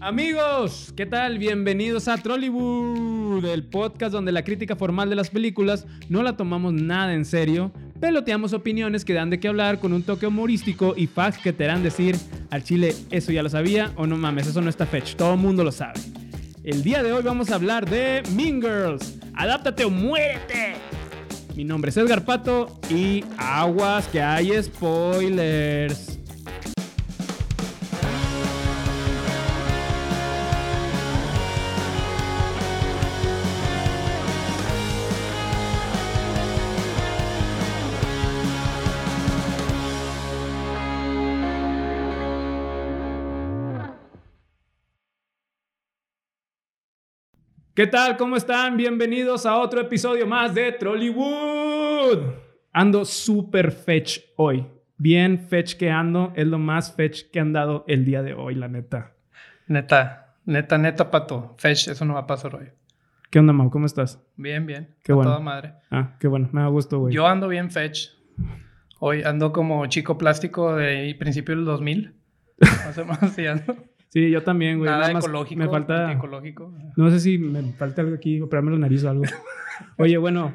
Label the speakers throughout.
Speaker 1: Amigos, ¿qué tal? Bienvenidos a Trollywood, el podcast donde la crítica formal de las películas no la tomamos nada en serio, peloteamos opiniones que dan de qué hablar con un toque humorístico y facts que te harán decir al chile, eso ya lo sabía o no mames, eso no está fetch, todo el mundo lo sabe. El día de hoy vamos a hablar de Mean Girls, adáptate o muérete. Mi nombre es Edgar Pato y aguas que hay spoilers. ¿Qué tal? ¿Cómo están? Bienvenidos a otro episodio más de Trollywood. Ando súper fetch hoy. Bien fetch que ando. Es lo más fetch que han dado el día de hoy, la neta.
Speaker 2: Neta, neta, neta, pato. Fetch, eso no va a pasar hoy.
Speaker 1: ¿Qué onda, Mau? ¿Cómo estás?
Speaker 2: Bien, bien.
Speaker 1: Qué
Speaker 2: A
Speaker 1: bueno.
Speaker 2: toda madre.
Speaker 1: Ah, qué bueno. Me da gusto, güey.
Speaker 2: Yo ando bien fetch. Hoy ando como chico plástico de principio del 2000. Más o menos así ando.
Speaker 1: Sí, yo también, güey.
Speaker 2: Nada
Speaker 1: Nada más
Speaker 2: ecológico.
Speaker 1: Me falta...
Speaker 2: ecológico.
Speaker 1: No sé si me falta algo aquí, operarme la nariz o algo. Oye, bueno,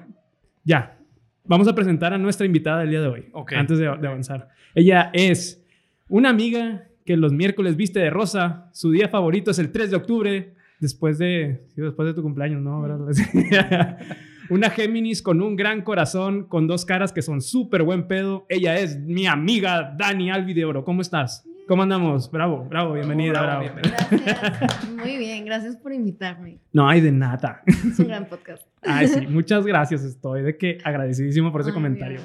Speaker 1: ya. Vamos a presentar a nuestra invitada del día de hoy.
Speaker 2: Ok.
Speaker 1: Antes de, de avanzar. Ella es una amiga que los miércoles viste de rosa. Su día favorito es el 3 de octubre. Después de, sí, después de tu cumpleaños, ¿no? Una Géminis con un gran corazón, con dos caras que son súper buen pedo. Ella es mi amiga Dani Alvi de Oro. ¿Cómo estás? ¿Cómo andamos? Bravo, bravo, bienvenida,
Speaker 2: Bravo,
Speaker 1: bravo.
Speaker 2: bienvenida.
Speaker 3: Gracias. Muy bien, gracias por invitarme.
Speaker 1: No hay de nada.
Speaker 3: Es un gran podcast.
Speaker 1: Ay, sí, muchas gracias. Estoy de que agradecidísimo por ese
Speaker 3: Ay,
Speaker 1: comentario.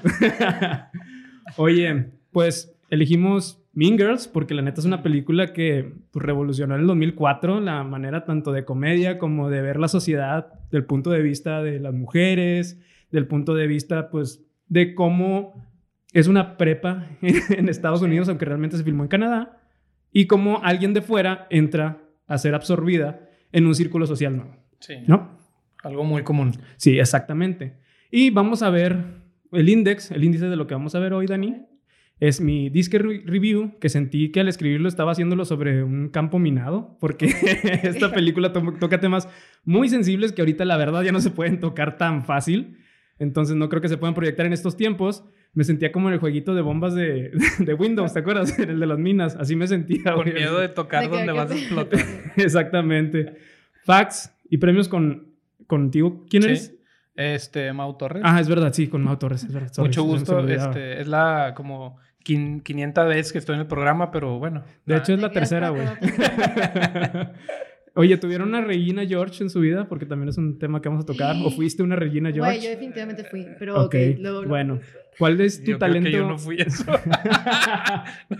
Speaker 1: Oye, pues elegimos Mean Girls porque la neta es una película que pues, revolucionó en el 2004 la manera tanto de comedia como de ver la sociedad del punto de vista de las mujeres, del punto de vista, pues, de cómo es una prepa en Estados Unidos, aunque realmente se filmó en Canadá, y cómo alguien de fuera entra a ser absorbida en un círculo social nuevo,
Speaker 2: Sí.
Speaker 1: ¿no?
Speaker 2: Algo muy común.
Speaker 1: Sí, exactamente. Y vamos a ver el index, el índice de lo que vamos a ver hoy, Dani. Es mi disque re- review, que sentí que al escribirlo estaba haciéndolo sobre un campo minado, porque esta película to- toca temas muy sensibles que ahorita la verdad ya no se pueden tocar tan fácil. Entonces no creo que se puedan proyectar en estos tiempos. Me sentía como en el jueguito de bombas de, de Windows, ¿te acuerdas? En el de las minas. Así me sentía.
Speaker 2: Con miedo de tocar
Speaker 3: De
Speaker 2: donde vas a explotar.
Speaker 1: Exactamente. Facts y premios con, contigo. ¿Quién
Speaker 2: Sí.
Speaker 1: eres?
Speaker 2: Este, Mau Torres.
Speaker 1: Ah, es verdad, sí, con Mau Torres, es verdad. Sorry,
Speaker 2: Mucho gusto. Este, es la como quin- 500 vez que estoy en el programa, pero bueno.
Speaker 1: De
Speaker 2: nada.
Speaker 1: hecho, es la tercera, güey. Oye, ¿tuvieron una Regina George en su vida? Porque también es un tema que vamos a tocar. ¿O fuiste una Regina
Speaker 3: Güey, yo
Speaker 1: George?
Speaker 3: definitivamente fui, pero
Speaker 1: Ok, bueno. ¿Cuál es tu
Speaker 2: Yo creo
Speaker 1: talento?
Speaker 2: que yo no fui eso.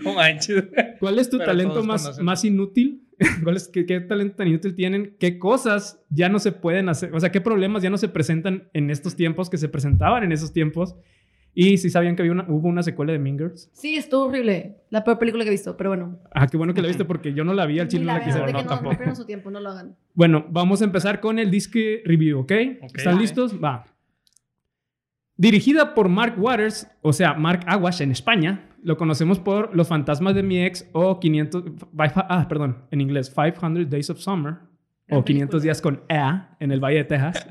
Speaker 2: no manches.
Speaker 1: ¿Cuál es tu
Speaker 2: Pero
Speaker 1: talento más,
Speaker 2: conocen.
Speaker 1: más inútil? ¿Cuál es, qué, qué talento tan inútil tienen? ¿Qué cosas ya no se pueden hacer? O sea, ¿qué problemas ya no se presentan en estos tiempos que se presentaban en esos tiempos? Y si sabían que había una- hubo una secuela de Mean Girls.
Speaker 3: Sí, estuvo horrible. La peor película que he visto, pero bueno.
Speaker 1: Ah, qué bueno que la viste porque yo no la vi, al chile no la quise ver.
Speaker 2: no,
Speaker 3: no,
Speaker 2: tampoco.
Speaker 3: no su tiempo, no lo hagan.
Speaker 1: Bueno, vamos a empezar con el disque review, ¿ok?
Speaker 2: Ok.
Speaker 1: ¿Están
Speaker 2: Ok.
Speaker 1: listos? Va. Dirigida por Mark Waters, o sea, Mark Aguas en España. Lo conocemos por Los fantasmas de mi ex o 500... Ah, perdón, en inglés, 500 Days of Summer. O
Speaker 3: Gran
Speaker 1: 500
Speaker 3: película.
Speaker 1: días con Ea en el Valle de Texas.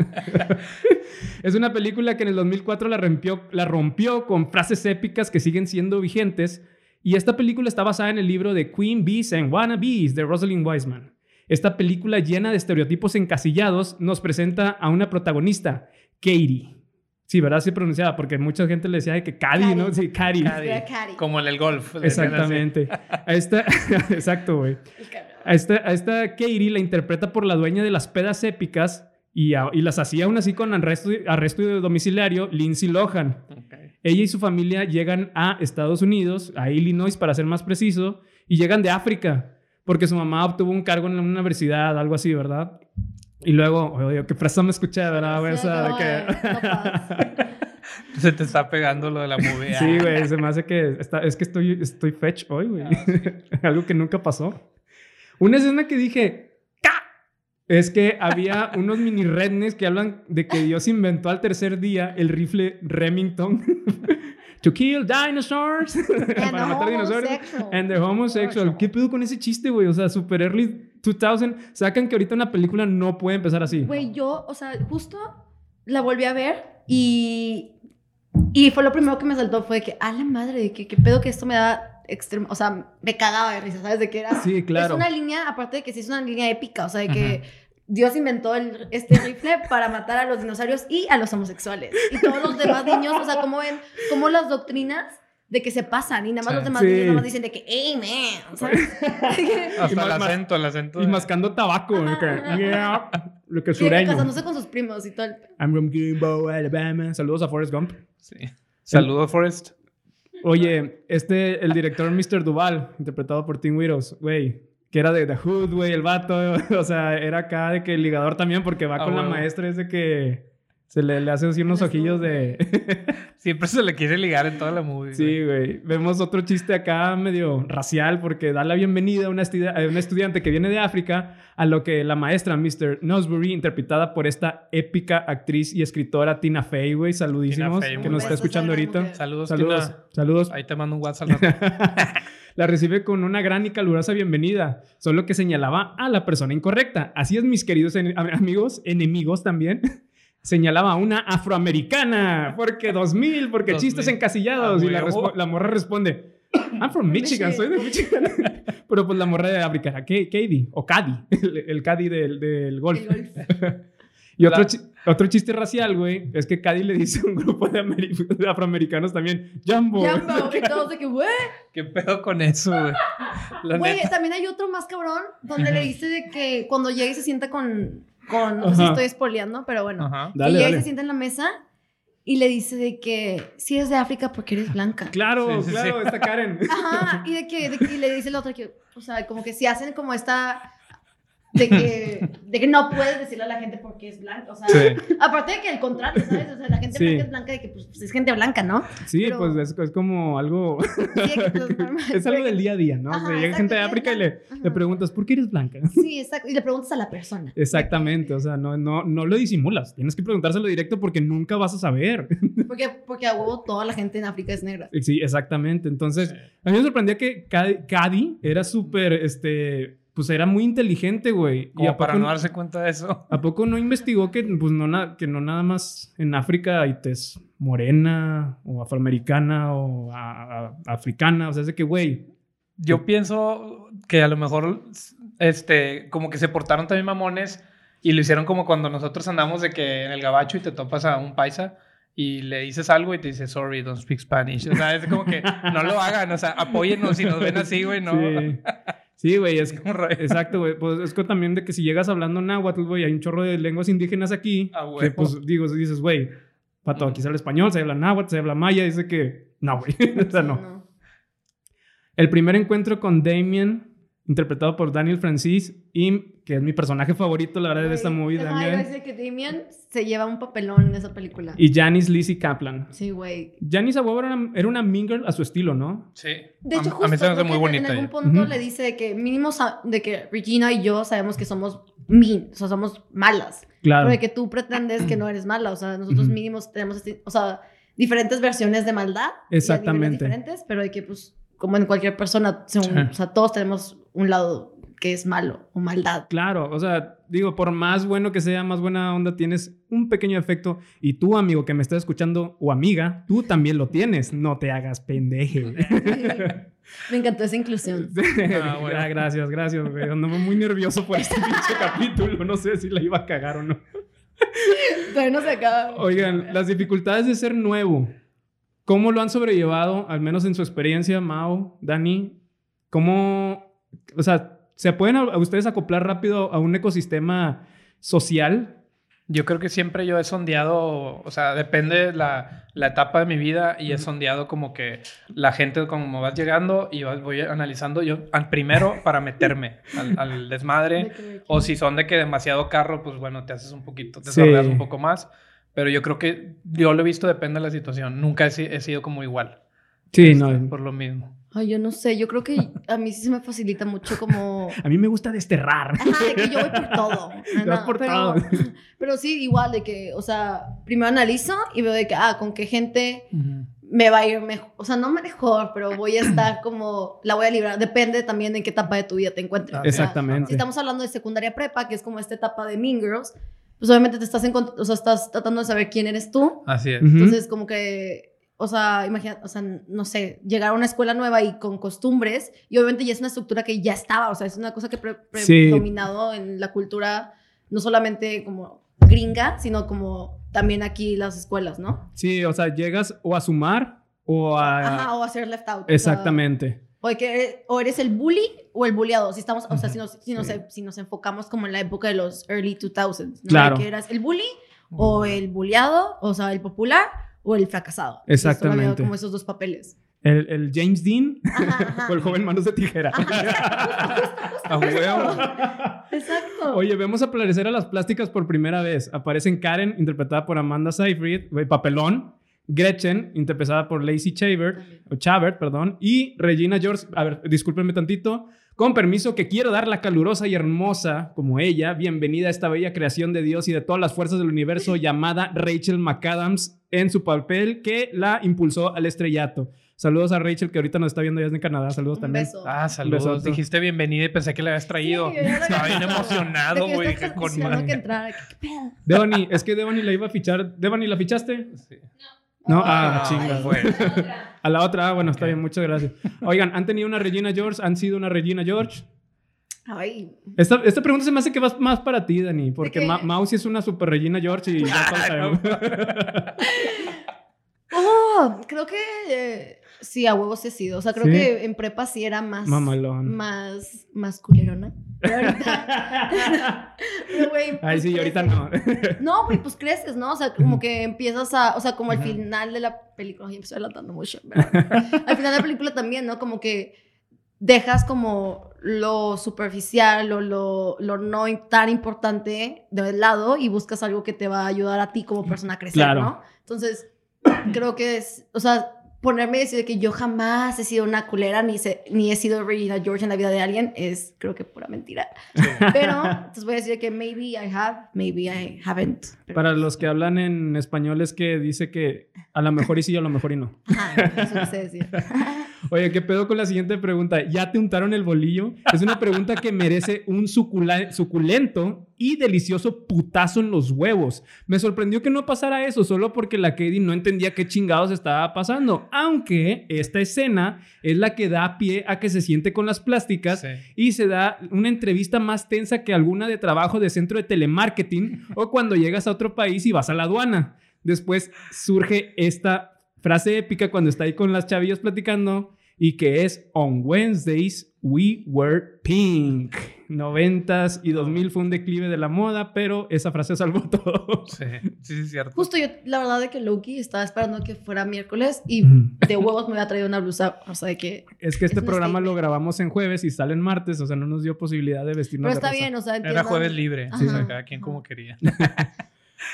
Speaker 1: es una película que en el 2004 la rompió, la rompió con frases épicas que siguen siendo vigentes. Y esta película está basada en el libro de Queen Bees and Wannabes de Rosalind Wiseman. Esta película llena de estereotipos encasillados nos presenta a una protagonista, Katie. Sí, ¿verdad? Sí pronunciada, porque mucha gente le decía de que Cady, ¿no? Sí, Cady.
Speaker 2: Como en el golf.
Speaker 1: Exactamente. A esta, exacto, güey. A esta, a esta Katie la interpreta por la dueña de las pedas épicas y, a- y las hacía aún así con arresto, arresto domiciliario, Lindsay Lohan.
Speaker 2: Ok.
Speaker 1: Ella y su familia llegan a Estados Unidos, a Illinois para ser más preciso, y llegan de África, porque su mamá obtuvo un cargo en una universidad, algo así, ¿verdad? Y luego, oye, qué fresa me escuché, ¿verdad? güey?
Speaker 3: Sí,
Speaker 1: Esa de que-.
Speaker 2: Se te está pegando lo de la movie.
Speaker 1: Sí, güey, se me hace que está- es que estoy, estoy fetch hoy, güey.
Speaker 2: Ah, sí.
Speaker 1: Algo que nunca pasó. Una escena que dije, ¡ca! Es que había unos mini rednecks que hablan de que Dios inventó al tercer día el rifle Remington. to kill dinosaurs.
Speaker 3: And
Speaker 1: para matar dinosaurios. And the homosexual. ¿Qué pedo con ese chiste, güey? O sea, super early 2000 sacan que ahorita una película no puede empezar así.
Speaker 3: Güey, yo, o sea, justo la volví a ver y. Y fue lo primero que me saltó, fue que, a la madre, de que qué pedo que esto me da extremo. O sea, me cagaba de risa, ¿sabes? De que era.
Speaker 1: Sí, claro.
Speaker 3: Es una línea, aparte de que sí es una línea épica, o sea, de que. Dios inventó este rifle para matar a los dinosaurios y a los homosexuales. Y todos los demás niños, o sea, como ven, como las doctrinas de que se pasan y nada más
Speaker 2: Sí.
Speaker 3: los demás
Speaker 1: Sí.
Speaker 3: niños nada más dicen de que, amen, ¿sabes?
Speaker 2: Hasta el acento, el acento.
Speaker 1: Y
Speaker 2: de-
Speaker 1: mascando tabaco. de que, yeah, lo que sureño.
Speaker 3: casándose con sus primos y todo el...
Speaker 1: I'm from Greenbow, Alabama. Saludos a Forrest Gump.
Speaker 2: Sí. Saludos, Forrest.
Speaker 1: Oye, este, el director Mr. Duval, interpretado por Tim Widows, güey, que era de The Hood, güey, el vato, o sea, era acá de que el ligador también, porque va
Speaker 2: Ah,
Speaker 1: con la maestra, es de que se le, le hace así unos ojillos de...
Speaker 2: Siempre se le quiere ligar en toda la movie.
Speaker 1: sí, güey. Vemos otro chiste acá medio racial, porque da la bienvenida a una, estudi- a una estudiante que viene de África, a lo que la maestra, Mr. Nosbury, interpretada por esta épica actriz y escritora Tina Fey, güey, saludísimos,
Speaker 2: Fey,
Speaker 1: que nos está escuchando ahorita.
Speaker 2: Saludos,
Speaker 1: Saludos,
Speaker 2: Tina.
Speaker 1: saludos.
Speaker 2: Ahí te mando un WhatsApp.
Speaker 1: la recibe con una gran y calurosa bienvenida, solo que señalaba a la persona incorrecta. Así es, mis queridos en- am- amigos, enemigos también. Señalaba a una afroamericana, porque 2000, porque
Speaker 2: 2000.
Speaker 1: chistes encasillados.
Speaker 2: Ah,
Speaker 1: y la, la morra responde, I'm from Michigan, soy de Michigan. Pero pues la morra de africana, Ka- Katie, o Cady, el, el Cady del, del golf.
Speaker 3: el golf.
Speaker 1: Y otro, chi- otro chiste racial, güey, es que Cady le dice a un grupo de, de afroamericanos también, Jumbo.
Speaker 3: Jumbo, y todos de que, güey.
Speaker 2: ¿Qué pedo con eso, güey?
Speaker 3: Güey, también hay otro más cabrón donde le dice de que cuando llega y se sienta con. Con no sé si estoy espoleando, pero bueno.
Speaker 1: Dale,
Speaker 3: y
Speaker 1: dale.
Speaker 3: se sienta en la mesa y le dice de que si eres de África porque eres blanca.
Speaker 1: Claro,
Speaker 2: Sí, sí,
Speaker 1: claro,
Speaker 2: sí.
Speaker 1: está Karen.
Speaker 3: Ajá, y de que, de que- y le dice la otra que, o sea, como que si hacen como esta. De que, de que no puedes decirle a la gente porque es blanca. O sea,
Speaker 2: Sí.
Speaker 3: aparte de que el contrario, ¿sabes? O sea, la gente
Speaker 1: Sí.
Speaker 3: blanca es blanca de que pues, es gente blanca, ¿no?
Speaker 1: Sí,
Speaker 3: Pero-
Speaker 1: pues es, es como algo.
Speaker 3: Sí, que, pues,
Speaker 1: es algo del día a día, ¿no?
Speaker 3: Ajá,
Speaker 1: O sea, llega
Speaker 3: exacto,
Speaker 1: gente de
Speaker 3: ¿qué es
Speaker 1: África y le, le preguntas, ¿por qué eres blanca?
Speaker 3: Sí, exacto. Y le preguntas a la persona.
Speaker 1: Exactamente, o sea, no, no, no lo disimulas. Tienes que preguntárselo directo porque nunca vas a saber.
Speaker 3: Porque, porque a huevo toda la gente en África es negra.
Speaker 1: Sí, exactamente. Entonces, a mí me sorprendía que Cady era súper, este, pues era muy inteligente, güey. ¿Y
Speaker 2: Como
Speaker 1: a
Speaker 2: para
Speaker 1: poco,
Speaker 2: no darse cuenta de eso.
Speaker 1: ¿A poco no investigó que, pues, no, que no nada más en África hay tez morena o afroamericana o a- a- africana? O sea, es de que, güey,
Speaker 2: Yo pienso que a lo mejor, este, como que se portaron también mamones y lo hicieron como cuando nosotros andamos de que en el gabacho y te topas a un paisa y le dices algo y te dice, sorry, don't speak Spanish. O sea, es como que no lo hagan, o sea, apóyennos si nos ven así, güey, no.
Speaker 1: Sí. Sí, güey, es
Speaker 2: Como
Speaker 1: exacto, güey. Pues es que también de que si llegas hablando náhuatl, güey, hay un chorro de lenguas indígenas aquí.
Speaker 2: A huevo.
Speaker 1: que pues digo, dices, güey, pato, aquí se habla español, se habla náhuatl, se habla maya, dice que no, güey. o sea, no. El primer encuentro con Damien, interpretado por Daniel Francis, y que es mi personaje favorito, la verdad, de esta movie
Speaker 3: Ajá,
Speaker 1: también.
Speaker 3: iba a decir que Damien se lleva un papelón en esa película.
Speaker 1: Y Janice Lizzie Kaplan.
Speaker 3: Sí, güey.
Speaker 1: Janice a huevo era una, era una mean girl a su estilo, ¿no?
Speaker 2: Sí.
Speaker 3: De
Speaker 2: A-
Speaker 3: hecho,
Speaker 2: a,
Speaker 3: justo
Speaker 2: mí se me hace muy bonita.
Speaker 3: En algún punto le dice de que mínimo de que Regina y yo sabemos que somos mean, o sea, somos malas.
Speaker 1: Claro.
Speaker 3: Pero de que tú pretendes que no eres mala, o sea, nosotros mínimos tenemos, este- o sea, diferentes versiones de maldad. a
Speaker 1: Exactamente.
Speaker 3: diferentes, pero de que, pues, como en cualquier persona, son-
Speaker 2: Sí.
Speaker 3: o sea, todos tenemos un lado que es malo o maldad.
Speaker 1: Claro, o sea, digo, por más bueno que sea, más buena onda, tienes un pequeño efecto. Y tú, amigo que me estás escuchando, o amiga, tú también lo tienes. No te hagas pendeje.
Speaker 3: Me encantó esa inclusión.
Speaker 2: Ah, bueno.
Speaker 1: Ah, gracias, gracias, güey. Andaba muy nervioso por este pinche capítulo. No sé si la iba a cagar o no.
Speaker 3: Todavía no se acaba.
Speaker 1: Oigan, las dificultades de ser nuevo. ¿Cómo lo han sobrellevado, al menos en su experiencia, Mao, Dani? ¿Cómo, o sea, se pueden a, a ustedes acoplar rápido a un ecosistema social?
Speaker 2: Yo creo que siempre yo he sondeado, o sea, depende la, la etapa de mi vida y he sondeado como que la gente como vas llegando y vas- voy analizando yo al primero para meterme al, al desmadre.
Speaker 3: De que-
Speaker 2: O si son de que demasiado carro, pues bueno, te haces un poquito, te
Speaker 1: Sí.
Speaker 2: un poco más. Pero yo creo que yo lo he visto, depende de la situación. Nunca he, he sido como igual.
Speaker 1: Sí,
Speaker 2: Este,
Speaker 1: no.
Speaker 2: Por lo mismo.
Speaker 3: Ay, yo no sé, yo creo que a mí sí se me facilita mucho como...
Speaker 1: A mí me gusta desterrar.
Speaker 3: Ajá, de que yo voy por todo.
Speaker 1: Vas por
Speaker 3: pero,
Speaker 1: todo.
Speaker 3: pero sí, igual de que, o sea, primero analizo y veo de que, ah, con qué gente me va a ir mejor, o sea, no mejor, pero voy a estar como, la voy a librar, depende también de en qué etapa de tu vida te encuentres.
Speaker 2: Ah,
Speaker 3: O sea,
Speaker 1: Exactamente.
Speaker 3: si estamos hablando de secundaria prepa, que es como esta etapa de Mean Girls, pues obviamente te estás, encont- o sea, estás tratando de saber quién eres tú.
Speaker 2: Así es.
Speaker 3: Entonces, como que, o sea, imagina, o sea, no sé, llegar a una escuela nueva y con costumbres, y obviamente ya es una estructura que ya estaba, o sea, es una cosa que pre-
Speaker 1: Sí.
Speaker 3: predominado en la cultura, no solamente como gringa, sino como también aquí las escuelas, ¿no?
Speaker 1: Sí, o sea, llegas o a sumar o a...
Speaker 3: Ajá, o a ser left out. o sea,
Speaker 1: Exactamente.
Speaker 3: O, que eres, o eres el bully o el bulliado. Si estamos, o sea, si nos, si nos,
Speaker 1: Sí.
Speaker 3: si nos enfocamos como en la época de los early 2000s, ¿no?
Speaker 1: Claro.
Speaker 3: Que eras el bully o el bulliado, o sea, el popular o el fracasado.
Speaker 1: Exactamente.
Speaker 3: como esos dos papeles.
Speaker 1: El, el James Dean
Speaker 3: Ajá, ajá.
Speaker 1: o el joven manos de tijera.
Speaker 2: A huevo.
Speaker 3: Exacto.
Speaker 1: Oye, vemos aparecer a las plásticas por primera vez. Aparecen Karen, interpretada por Amanda Seyfried, papelón. Gretchen, interpretada por Lacey Chabert, o Chabert, perdón, y Regina George, a ver, discúlpenme tantito, con permiso que quiero dar la calurosa y hermosa, como ella, bienvenida a esta bella creación de Dios y de todas las fuerzas del universo llamada Rachel McAdams en su papel que la impulsó al estrellato. Saludos a Rachel que ahorita nos está viendo ya en Canadá, saludos
Speaker 3: Un
Speaker 1: también.
Speaker 3: beso.
Speaker 2: Ah, saludos. Dijiste bienvenida y pensé que le habías traído.
Speaker 3: Sí,
Speaker 2: Estaba bien emocionado, güey. Dije, con
Speaker 3: que.
Speaker 1: Devani, es que Devani la iba a fichar. Devani, ¿la fichaste?
Speaker 2: Sí.
Speaker 1: No, ah,
Speaker 2: No,
Speaker 1: chinga.
Speaker 2: bueno.
Speaker 1: A la otra, ah, bueno, está bien, muchas gracias. Oigan, ¿han tenido una Regina George? ¿Han sido una Regina George?
Speaker 3: Ay,
Speaker 1: Esta, esta pregunta se me hace que va más para ti, Dani, porque? Ma Mousy es una super Regina George y ya todos sabemos.
Speaker 3: Oh, creo que eh, sí, a huevos he sido. O sea, creo
Speaker 1: ¿Sí?
Speaker 3: que en prepa sí era más.
Speaker 1: Mamalón.
Speaker 3: Más, más culerona. Pero ahorita. pero, güey,
Speaker 1: Ay,
Speaker 3: pues,
Speaker 1: sí, ahorita
Speaker 3: creces.
Speaker 1: no.
Speaker 3: No, güey, pues creces, ¿no? O sea, como que empiezas a. O sea, como al final de la película. Ay, me estoy adelantando mucho. pero al final de la película también, ¿no? Como que dejas como lo superficial o lo, lo no tan importante de lado y buscas algo que te va a ayudar a ti como persona a crecer,
Speaker 1: Claro.
Speaker 3: ¿no? Entonces, creo que es, o sea, ponerme a decir que yo jamás he sido una culera ni, se- ni he sido Regina George en la vida de alguien es, creo que, pura mentira. Pero, entonces voy a decir que maybe I have, maybe I haven't. Pero-
Speaker 1: Para los que hablan en español es que dice que a lo mejor y sí, a lo mejor y no.
Speaker 3: Ajá, eso quise decir.
Speaker 1: Oye, ¿qué pedo con la siguiente pregunta? ¿Ya te untaron el bolillo? Es una pregunta que merece un sucula- suculento y delicioso putazo en los huevos. Me sorprendió que no pasara eso, solo porque la Katie no entendía qué chingados estaba pasando. Aunque esta escena es la que da pie a que se siente con las plásticas
Speaker 2: Sí.
Speaker 1: y se da una entrevista más tensa que alguna de trabajo de centro de telemarketing o cuando llegas a otro país y vas a la aduana. Después surge esta frase épica cuando está ahí con las chavillas platicando y que es On Wednesdays we were pink. 90s y 2000 fue un declive de la moda, pero esa frase salvó todo.
Speaker 2: Sí, sí, sí, es cierto.
Speaker 3: Justo yo, la verdad de que Loki estaba esperando que fuera miércoles y de huevos me había traído una blusa, o sea, de que...
Speaker 1: Es que este
Speaker 3: Es
Speaker 1: programa lo grabamos en jueves y sale en martes, o sea, no nos dio posibilidad de vestirnos
Speaker 3: Pero
Speaker 1: de
Speaker 3: está
Speaker 1: rosa.
Speaker 3: bien, o sea,
Speaker 2: Era
Speaker 3: entiendan-
Speaker 2: jueves libre.
Speaker 3: Ajá.
Speaker 2: o sea, cada quien como quería.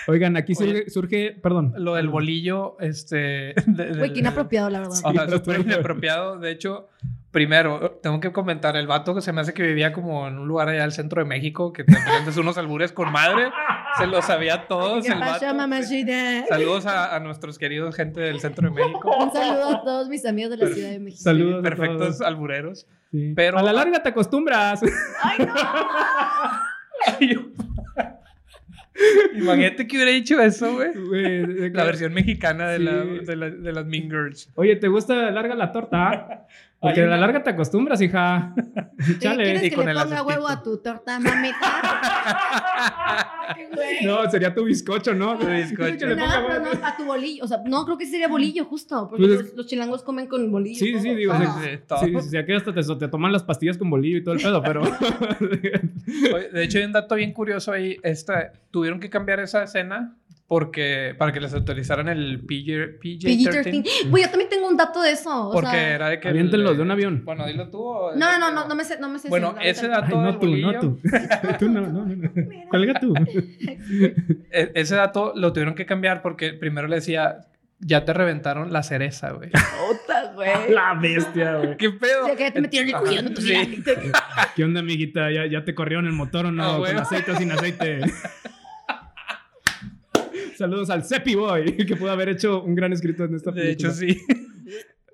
Speaker 1: Oigan, aquí
Speaker 2: Oye.
Speaker 1: surge, perdón.
Speaker 2: Lo del bolillo, este. de- de-
Speaker 3: Güey, qué inapropiado, la verdad.
Speaker 2: O sea,
Speaker 1: Sí,
Speaker 2: súper inapropiado. De hecho, primero, tengo que comentar, el vato que se me hace que vivía como en un lugar allá del centro de México, que te aprendes unos albures con madre, se lo sabía todos
Speaker 3: ¿Qué
Speaker 2: el vato.
Speaker 3: mamachita?
Speaker 2: Saludos a, a nuestros queridos gente del centro de México.
Speaker 3: Un saludo a todos mis amigos de la Ciudad de México.
Speaker 1: Saludos. a
Speaker 2: Perfectos
Speaker 1: todos.
Speaker 2: albureros.
Speaker 1: Sí.
Speaker 2: Pero-
Speaker 1: a la larga te acostumbras.
Speaker 3: ¡Ay, no!
Speaker 2: Imagínate que hubiera dicho eso, güey. La versión mexicana de,
Speaker 1: Sí.
Speaker 2: la- de, la- de las Mean Girls.
Speaker 1: Oye, ¿te gusta larga la torta? Porque
Speaker 2: Hay
Speaker 1: a la larga te acostumbras, hija. Chale.
Speaker 3: ¿Quieres
Speaker 2: Y
Speaker 3: que
Speaker 2: con
Speaker 3: le ponga huevo a tu torta, mamita? Ay.
Speaker 1: No, sería tu bizcocho, ¿no?
Speaker 2: Tu bizcocho.
Speaker 3: No, no, no, a tu bolillo. O sea, no, creo que sería bolillo justo. Porque
Speaker 1: Pues es-
Speaker 3: los, los chilangos comen con bolillo.
Speaker 1: Sí,
Speaker 3: todo.
Speaker 1: sí, digo,
Speaker 3: Ah.
Speaker 2: Sí, sí, todo.
Speaker 1: Sí, sí, sí, aquí hasta te, te toman las pastillas con bolillo y todo el pedo, pero...
Speaker 2: Oye, De hecho, hay un dato bien curioso ahí. Esta, tuvieron que cambiar esa escena porque, para que les autorizaran el PG, PG-13.
Speaker 3: PG-13. Güey, yo también tengo un dato de eso. O
Speaker 2: Porque
Speaker 3: sea,
Speaker 2: era de que...
Speaker 1: Aviéntenlos
Speaker 2: el-
Speaker 1: de un avión.
Speaker 2: Bueno, dilo tú. o-
Speaker 3: No, no, no, no, no me sé, no me sé.
Speaker 2: Bueno,
Speaker 3: si-
Speaker 2: ese dato
Speaker 1: Ay, no
Speaker 2: del
Speaker 1: tú,
Speaker 2: bolillo,
Speaker 1: no tú. tú no, no, no. Cuelga tú.
Speaker 2: e- ese dato lo tuvieron que cambiar porque primero le decía, ya te reventaron la cereza, güey.
Speaker 3: Puta, güey.
Speaker 1: La bestia, güey.
Speaker 2: ¿Qué pedo?
Speaker 3: O sea, que ya te metieron el cuello en tu
Speaker 2: sí.
Speaker 1: ¿Qué onda, amiguita? ¿Ya, ya te corrieron el motor o no?
Speaker 2: Ah,
Speaker 1: ¿Con aceite o sin aceite? Saludos al Seppi Boy, que pudo haber hecho un gran escritor en esta película.
Speaker 2: De hecho, sí.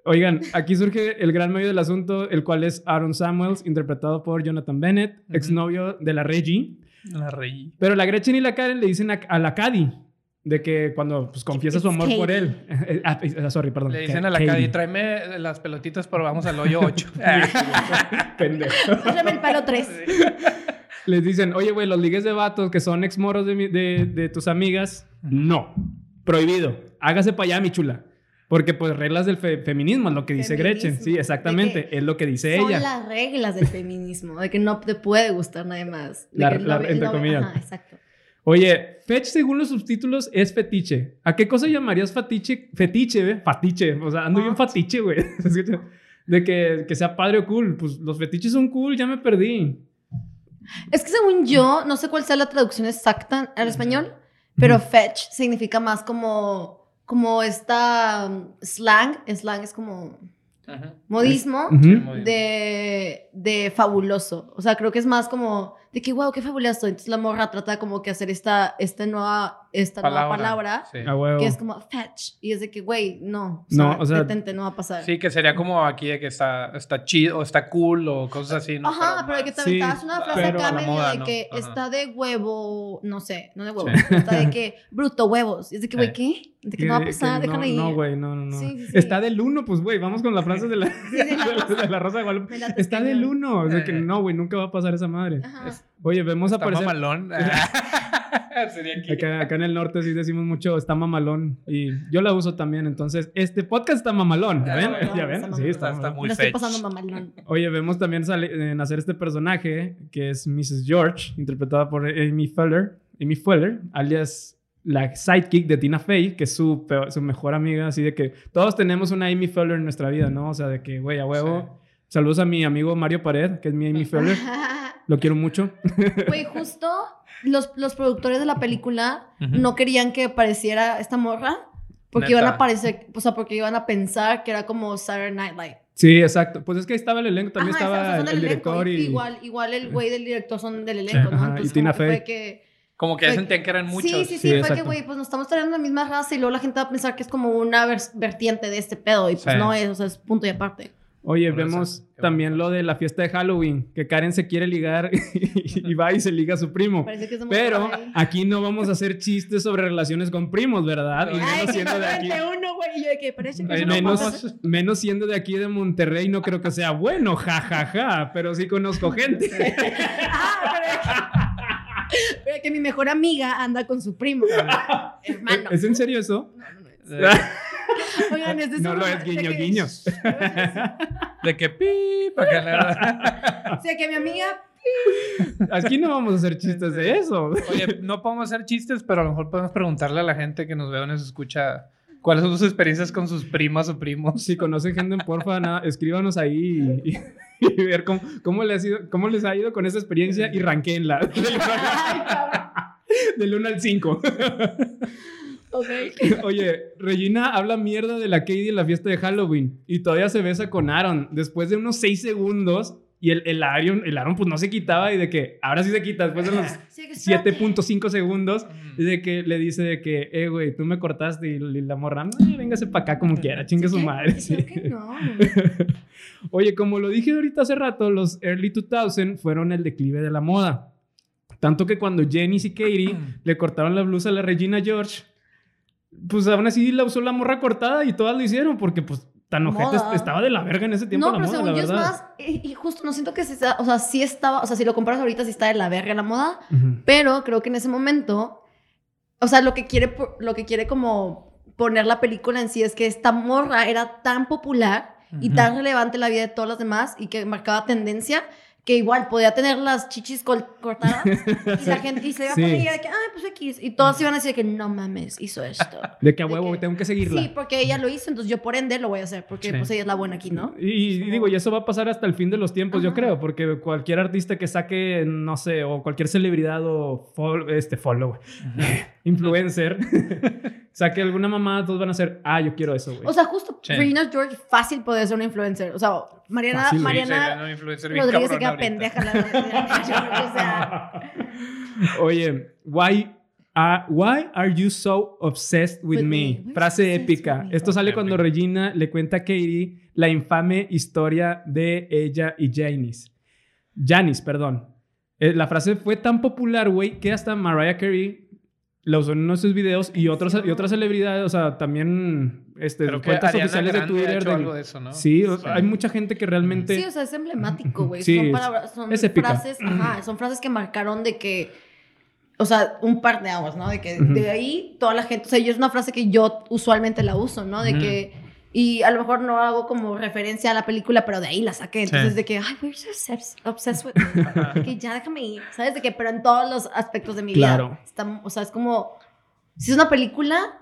Speaker 1: Oigan, aquí surge el gran medio del asunto, el cual es Aaron Samuels, interpretado por Jonathan Bennett,
Speaker 2: Ujú.
Speaker 1: exnovio de la Reggie.
Speaker 2: La reí.
Speaker 1: Pero la Gretchen y la Karen le dicen a, a la Cady de que cuando pues, confiesa su amor por
Speaker 3: Katie.
Speaker 1: él. Eh, ah, eh, sorry, perdón.
Speaker 2: Le dicen a la. Cady, tráeme las pelotitas, pero vamos al hoyo 8.
Speaker 1: Pendejo.
Speaker 3: Échame el palo 3.
Speaker 1: Les dicen, oye, güey, los ligues de vatos que son ex moros de, mi- de, de tus amigas, no. Prohibido. Hágase para allá, mi chula. Porque, pues, reglas del fe- feminismo es lo que dice Gretchen.
Speaker 3: Feminismo.
Speaker 1: Sí,
Speaker 3: De
Speaker 1: exactamente. Es lo que dice
Speaker 3: Son
Speaker 1: ella.
Speaker 3: las reglas del feminismo, de que no te puede gustar nadie más. De
Speaker 1: La-
Speaker 3: que
Speaker 1: la-
Speaker 3: lo-
Speaker 1: entre
Speaker 3: lo-
Speaker 1: comillas.
Speaker 3: Ajá, exacto.
Speaker 1: Oye, fetch, según los subtítulos, es fetiche. ¿A qué cosa llamarías fetiche? Fetiche, ¿ve? Fatiche. O sea, ando bien fatiche, güey. De que, que sea padre o cool. Pues los fetiches son cool, ya me perdí.
Speaker 3: Es que según yo, no sé cuál sea la traducción exacta al español, pero fetch significa más como, como esta um, slang. Slang es como modismo
Speaker 1: Ujú.
Speaker 3: de, de fabuloso. O sea, creo que es más como de que, wow, qué fabuloso. Entonces la morra trata como que hacer esta, esta, nueva, esta nueva palabra
Speaker 2: Sí.
Speaker 1: A huevo.
Speaker 3: que es como fetch. Y es de que, güey, no. O
Speaker 1: No,
Speaker 3: sea,
Speaker 1: o sea-
Speaker 3: detente, no va a pasar.
Speaker 2: Sí, que sería como aquí de que está, está chido o está cool o cosas así, ¿no?
Speaker 3: Ajá, pero, hay que
Speaker 1: Sí,
Speaker 3: te das una frase
Speaker 1: pero
Speaker 3: acá medio
Speaker 2: moda,
Speaker 3: de que está de huevo, no sé, no de huevo,
Speaker 2: Sí.
Speaker 3: está de que bruto huevos. Y es de que, güey,
Speaker 2: Sí.
Speaker 3: ¿qué? De que no va a pasar,
Speaker 1: que no. No, güey, no, no, no.
Speaker 3: Sí, sí, sí.
Speaker 1: Está del uno, pues, güey, vamos con la frase de la,
Speaker 3: Sí, de la rosa.
Speaker 1: de la Rosa de Guadalupe. Está del uno. O sea, que
Speaker 2: Eh.
Speaker 1: no, güey, nunca va a pasar esa madre.
Speaker 3: Ajá.
Speaker 1: Oye, vemos
Speaker 2: Está
Speaker 1: aparecer...
Speaker 2: mamalón. sería aquí.
Speaker 1: Acá, acá en el norte sí decimos mucho, está mamalón. Y yo la uso también. Entonces, este podcast está mamalón. ¿Ya ven? ¿Ya ven?
Speaker 3: está
Speaker 1: Sí, está
Speaker 2: Está muy
Speaker 3: estoy pasando mamalón.
Speaker 1: Oye, vemos también en hacer este personaje que es Mrs. George, interpretada por Amy Feller, Amy Feller, alias la sidekick de Tina Fey, que es su, peor- su mejor amiga, así de que todos tenemos una Amy Feller en nuestra vida, ¿no? O sea, de que, güey, a huevo. Saludos a mi amigo Mario Pared, que es mi Amy Feller. Lo quiero mucho.
Speaker 3: Güey, justo los, los productores de la película no querían que apareciera esta morra porque
Speaker 2: Neta.
Speaker 3: iban a aparecer, o sea, porque iban a pensar que era como Saturday Night Live.
Speaker 1: Sí, exacto. Pues es que ahí estaba el elenco, también
Speaker 3: Ajá,
Speaker 1: estaba el, director y...
Speaker 3: Igual, igual el güey del director son del elenco, ¿no?
Speaker 1: Ajá, y
Speaker 3: Entonces,
Speaker 1: Tina
Speaker 3: como que
Speaker 1: Fey.
Speaker 3: fue que...
Speaker 2: Como que ya sentían que eran muchos.
Speaker 3: Sí, sí, sí,
Speaker 1: Sí,
Speaker 3: fue
Speaker 1: exacto.
Speaker 3: que, güey, pues nos estamos trayendo la misma raza y luego la gente va a pensar que es como una vertiente de este pedo y pues
Speaker 2: Sí.
Speaker 3: no es, o sea, es punto y aparte.
Speaker 1: Oye,
Speaker 2: Por
Speaker 1: vemos también lo de la fiesta de Halloween, que Karen se quiere ligar y, y va y se liga a su primo.
Speaker 3: Parece que es de muy
Speaker 1: Pero aquí no vamos a hacer chistes sobre relaciones con primos, ¿verdad? Y menos
Speaker 3: Ay,
Speaker 1: siendo de aquí.
Speaker 3: que que
Speaker 2: no
Speaker 3: no
Speaker 1: menos, siendo de aquí de Monterrey, no creo que sea bueno, jajaja, ja, ja, pero sí conozco gente.
Speaker 3: Ah, pero, pero que mi mejor amiga anda con su primo. Hermano.
Speaker 1: ¿Es en serio eso?
Speaker 2: De,
Speaker 3: Oigan, este es
Speaker 1: No
Speaker 3: un-
Speaker 1: lo es, guiño,
Speaker 3: que-
Speaker 1: guiño.
Speaker 2: de que pi, para que la-
Speaker 3: O sea, que mi amiga
Speaker 1: Aquí no vamos a hacer chistes de eso.
Speaker 2: Oye, no podemos hacer chistes, pero a lo mejor podemos preguntarle a la gente que nos ve o nos escucha cuáles son sus experiencias con sus primas o primos.
Speaker 1: Si conocen gente, porfa, nada, escríbanos ahí y, y ver cómo, cómo, les ha ido, cómo les ha ido con esa experiencia y ranqueenla. Del 1 al 5.
Speaker 3: Ok.
Speaker 1: Oye, Regina habla mierda de la Katie en la fiesta de Halloween y todavía se besa con Aaron. Después de unos 6 segundos y el, el, Aaron, el Aaron pues no se quitaba y de que ahora sí se quita después de los
Speaker 3: Sí, que espérate.
Speaker 1: 7.5 segundos y de que le dice de que, eh, güey, tú me cortaste y, y la morra, "No, véngase para acá como quiera, chingue
Speaker 3: Sí,
Speaker 1: su madre.
Speaker 3: que
Speaker 1: sí.
Speaker 3: creo que no.
Speaker 1: Oye, como lo dije ahorita hace rato, los early 2000 fueron el declive de la moda. Tanto que cuando Jenny y Katie le cortaron la blusa a la Regina George, pues aún así la usó la morra cortada y todas lo hicieron porque pues tan ojete
Speaker 3: Moda.
Speaker 1: estaba de la verga en ese tiempo
Speaker 3: No,
Speaker 1: la
Speaker 3: pero
Speaker 1: moda,
Speaker 3: según
Speaker 1: la
Speaker 3: yo es
Speaker 1: verdad.
Speaker 3: más, y, y justo no siento que se sea, o sea, sí estaba, o sea, si lo comparas ahorita sí está de la verga la moda,
Speaker 1: Ujú.
Speaker 3: pero creo que en ese momento, o sea, lo que quiere, lo que quiere como poner la película en sí es que esta morra era tan popular y
Speaker 2: Ujú.
Speaker 3: tan relevante en la vida de todas las demás y que marcaba tendencia que igual podía tener las chichis col- cortadas y la gente y se iba a
Speaker 1: Sí.
Speaker 3: poner y era de que, ay, pues X. Y todos iban a decir que no mames, hizo esto.
Speaker 1: De que a huevo
Speaker 3: que-
Speaker 1: tengo que seguirla.
Speaker 3: Sí, porque ella lo hizo, entonces yo por ende lo voy a hacer, porque
Speaker 2: Sí.
Speaker 3: pues ella es la buena aquí, ¿no?
Speaker 1: Y, y
Speaker 3: Como-
Speaker 1: digo, y eso va a pasar hasta el fin de los tiempos, yo
Speaker 3: Ajá.
Speaker 1: creo, porque cualquier artista que saque, no sé, o cualquier celebridad o fol- este follow, influencer, saque alguna mamá, todos van a ser, ah, yo quiero eso, güey.
Speaker 3: O sea, justo
Speaker 2: Sí.
Speaker 3: Regina George fácil podría ser una influencer. O sea, Mariana,
Speaker 1: Fácil,
Speaker 2: Sí,
Speaker 3: Mariana
Speaker 2: bien
Speaker 3: Rodríguez se queda
Speaker 2: ahorita.
Speaker 3: pendeja. La, o sea,
Speaker 1: Oye, guay. Ah, why are you so obsessed with,
Speaker 3: With
Speaker 1: me?
Speaker 3: me. Why
Speaker 1: Frase épica.
Speaker 3: me?
Speaker 1: Esto sale cuando Regina le cuenta a Katie la infame historia de ella y Janice. Janice, perdón. Eh, la frase fue tan popular, güey, que hasta Mariah Carey la usó en uno de sus videos y, otros, y otras celebridades, o sea, también este,
Speaker 2: que
Speaker 1: cuentas
Speaker 2: Ariana
Speaker 1: oficiales de
Speaker 2: ha
Speaker 1: Twitter.
Speaker 2: hecho
Speaker 1: de-
Speaker 2: algo de eso, ¿no?
Speaker 1: Sí, o- hay mucha gente que realmente...
Speaker 3: Sí, o sea, es emblemático, güey.
Speaker 1: Sí,
Speaker 3: son palabras, son
Speaker 1: es épica.
Speaker 3: frases, ajá, son frases que marcaron de que, o sea, un par de aguas, ¿no? De que de ahí toda la gente, o sea, yo es una frase que yo usualmente la uso, ¿no? De que, y a lo mejor no hago como referencia a la película, pero de ahí la saqué. Entonces,
Speaker 2: Sí.
Speaker 3: de que, ay, we're so obsessed, obsessed with. De que ya déjame ir, ¿sabes? De que, pero en todos los aspectos de mi
Speaker 1: Claro.
Speaker 3: vida. Está- o sea, es como, si es una película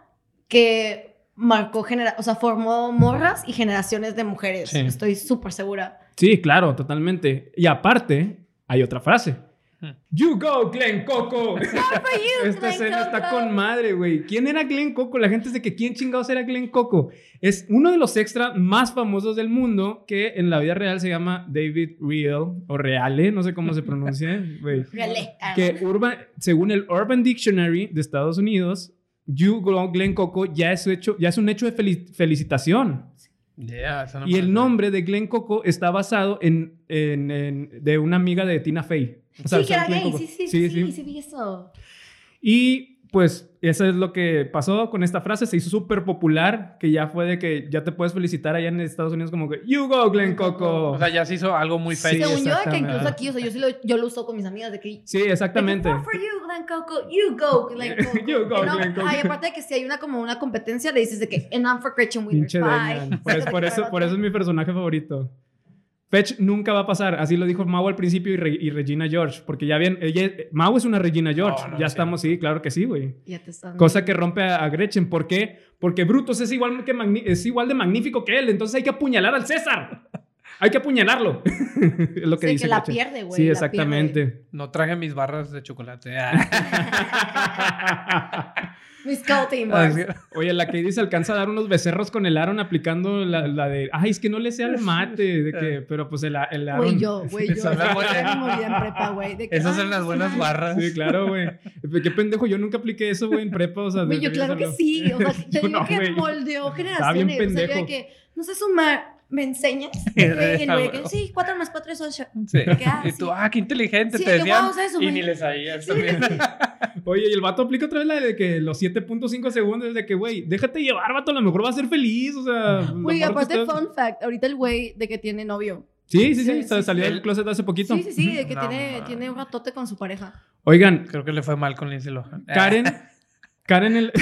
Speaker 3: que marcó, genera o sea, formó morras y generaciones de mujeres.
Speaker 2: Sí.
Speaker 3: Estoy súper segura.
Speaker 1: Sí, claro, totalmente. Y aparte, hay otra frase. You go, Glenn Coco. Esta escena está con madre, güey. ¿Quién era Glenn Coco? La gente es de que quién chingados era Glenn Coco. Es uno de los extras más famosos del mundo que en la vida real se llama David Real o Reale, no sé cómo se pronuncia, güey.
Speaker 3: Reale.
Speaker 1: Que urban, según el Urban Dictionary de Estados Unidos, You Go, Glenn Coco ya es, hecho, ya es un hecho de fel- felicitación.
Speaker 2: Yeah, eso no
Speaker 1: Y el nombre de Glenn Coco está basado en, en- en- de una amiga de Tina Fey. O sea,
Speaker 3: sí, que era gay.
Speaker 1: Coco.
Speaker 3: Sí, sí, sí, sí, sí, vi eso.
Speaker 1: Y pues eso es lo que pasó con esta frase. Se hizo súper popular, que ya fue de que ya te puedes felicitar allá en Estados Unidos como que You go, Glenn Coco.
Speaker 2: O sea, ya se hizo algo muy
Speaker 1: Sí,
Speaker 2: fake.
Speaker 3: Según yo, de que
Speaker 1: exactamente.
Speaker 3: incluso aquí, o sea, yo sí lo, yo lo uso con mis amigas, de que...
Speaker 1: sí, exactamente.
Speaker 3: de que, "For you, Glenn Coco, you go, Glenn Coco.
Speaker 1: You go, Glenn Coco.
Speaker 3: Ay, aparte de que si hay una como una competencia, le dices de que, and I'm for Wieners,
Speaker 1: Pinche
Speaker 3: bye.
Speaker 1: Demian. Por,
Speaker 3: ¿Sabes?
Speaker 1: eso,
Speaker 3: De
Speaker 1: por,
Speaker 3: que
Speaker 1: eso,
Speaker 3: para
Speaker 1: por eso es mi personaje favorito. Fetch nunca va a pasar. Así lo dijo Mau al principio y, Re- y Regina George. Porque ya bien, ella, Mau es una Regina George.
Speaker 2: No, no,
Speaker 1: ya
Speaker 2: sí.
Speaker 1: estamos, sí, claro que sí, güey.
Speaker 3: Ya te están...
Speaker 1: Cosa que rompe a, a Gretchen. ¿Por qué? Porque Brutus es igual, que es igual de magnífico que él. Entonces hay que apuñalar al César. Hay que apuñalarlo. es lo que
Speaker 3: Sí,
Speaker 1: dice
Speaker 3: que la
Speaker 1: Gretchen.
Speaker 3: pierde, güey.
Speaker 1: Sí, exactamente.
Speaker 2: No traje mis barras de chocolate.
Speaker 3: Mis bars.
Speaker 1: Oye, la que dice alcanza a dar unos becerros con el Aaron aplicando la, la de, ay, es que no le sea el mate, de que, pero pues el, el Aaron.
Speaker 3: Güey, yo, güey, yo.
Speaker 2: Esas
Speaker 3: "Ah,
Speaker 2: son las buenas barras.
Speaker 1: Sí, claro, güey. Qué pendejo, yo nunca apliqué eso, güey, en prepa, o sea,
Speaker 3: Güey, yo claro que sí. O sea, te digo
Speaker 1: no,
Speaker 3: que moldeó
Speaker 1: bien
Speaker 3: generaciones. O sea, yo
Speaker 1: pendejo.
Speaker 3: de que, no sé sumar, ¿me enseñas? Y el güey que, sí, 4 más 4 es 8.
Speaker 2: Sí.
Speaker 3: Ah,
Speaker 2: Y tú,
Speaker 3: sí.
Speaker 2: ah, qué inteligente,
Speaker 3: Sí,
Speaker 2: te decían.
Speaker 3: ¿sabes
Speaker 2: y ni le sabías también.
Speaker 1: Oye, y el vato aplica otra vez la de que los 7.5 segundos de que, güey, déjate llevar, vato, a lo mejor va a ser feliz, o sea.
Speaker 3: Güey, aparte,
Speaker 1: estás-
Speaker 3: fun fact, ahorita el güey de que tiene novio.
Speaker 1: Sí, sí, sí,
Speaker 3: Sí,
Speaker 1: sa-
Speaker 3: sí,
Speaker 1: salió
Speaker 2: sí.
Speaker 1: del closet hace poquito.
Speaker 3: Sí, sí, sí, de que
Speaker 2: No,
Speaker 3: tiene,
Speaker 2: man.
Speaker 3: tiene un ratote con su pareja.
Speaker 1: Oigan,
Speaker 2: Creo que le fue mal con Lindsay Lohan.
Speaker 1: Karen, Karen el...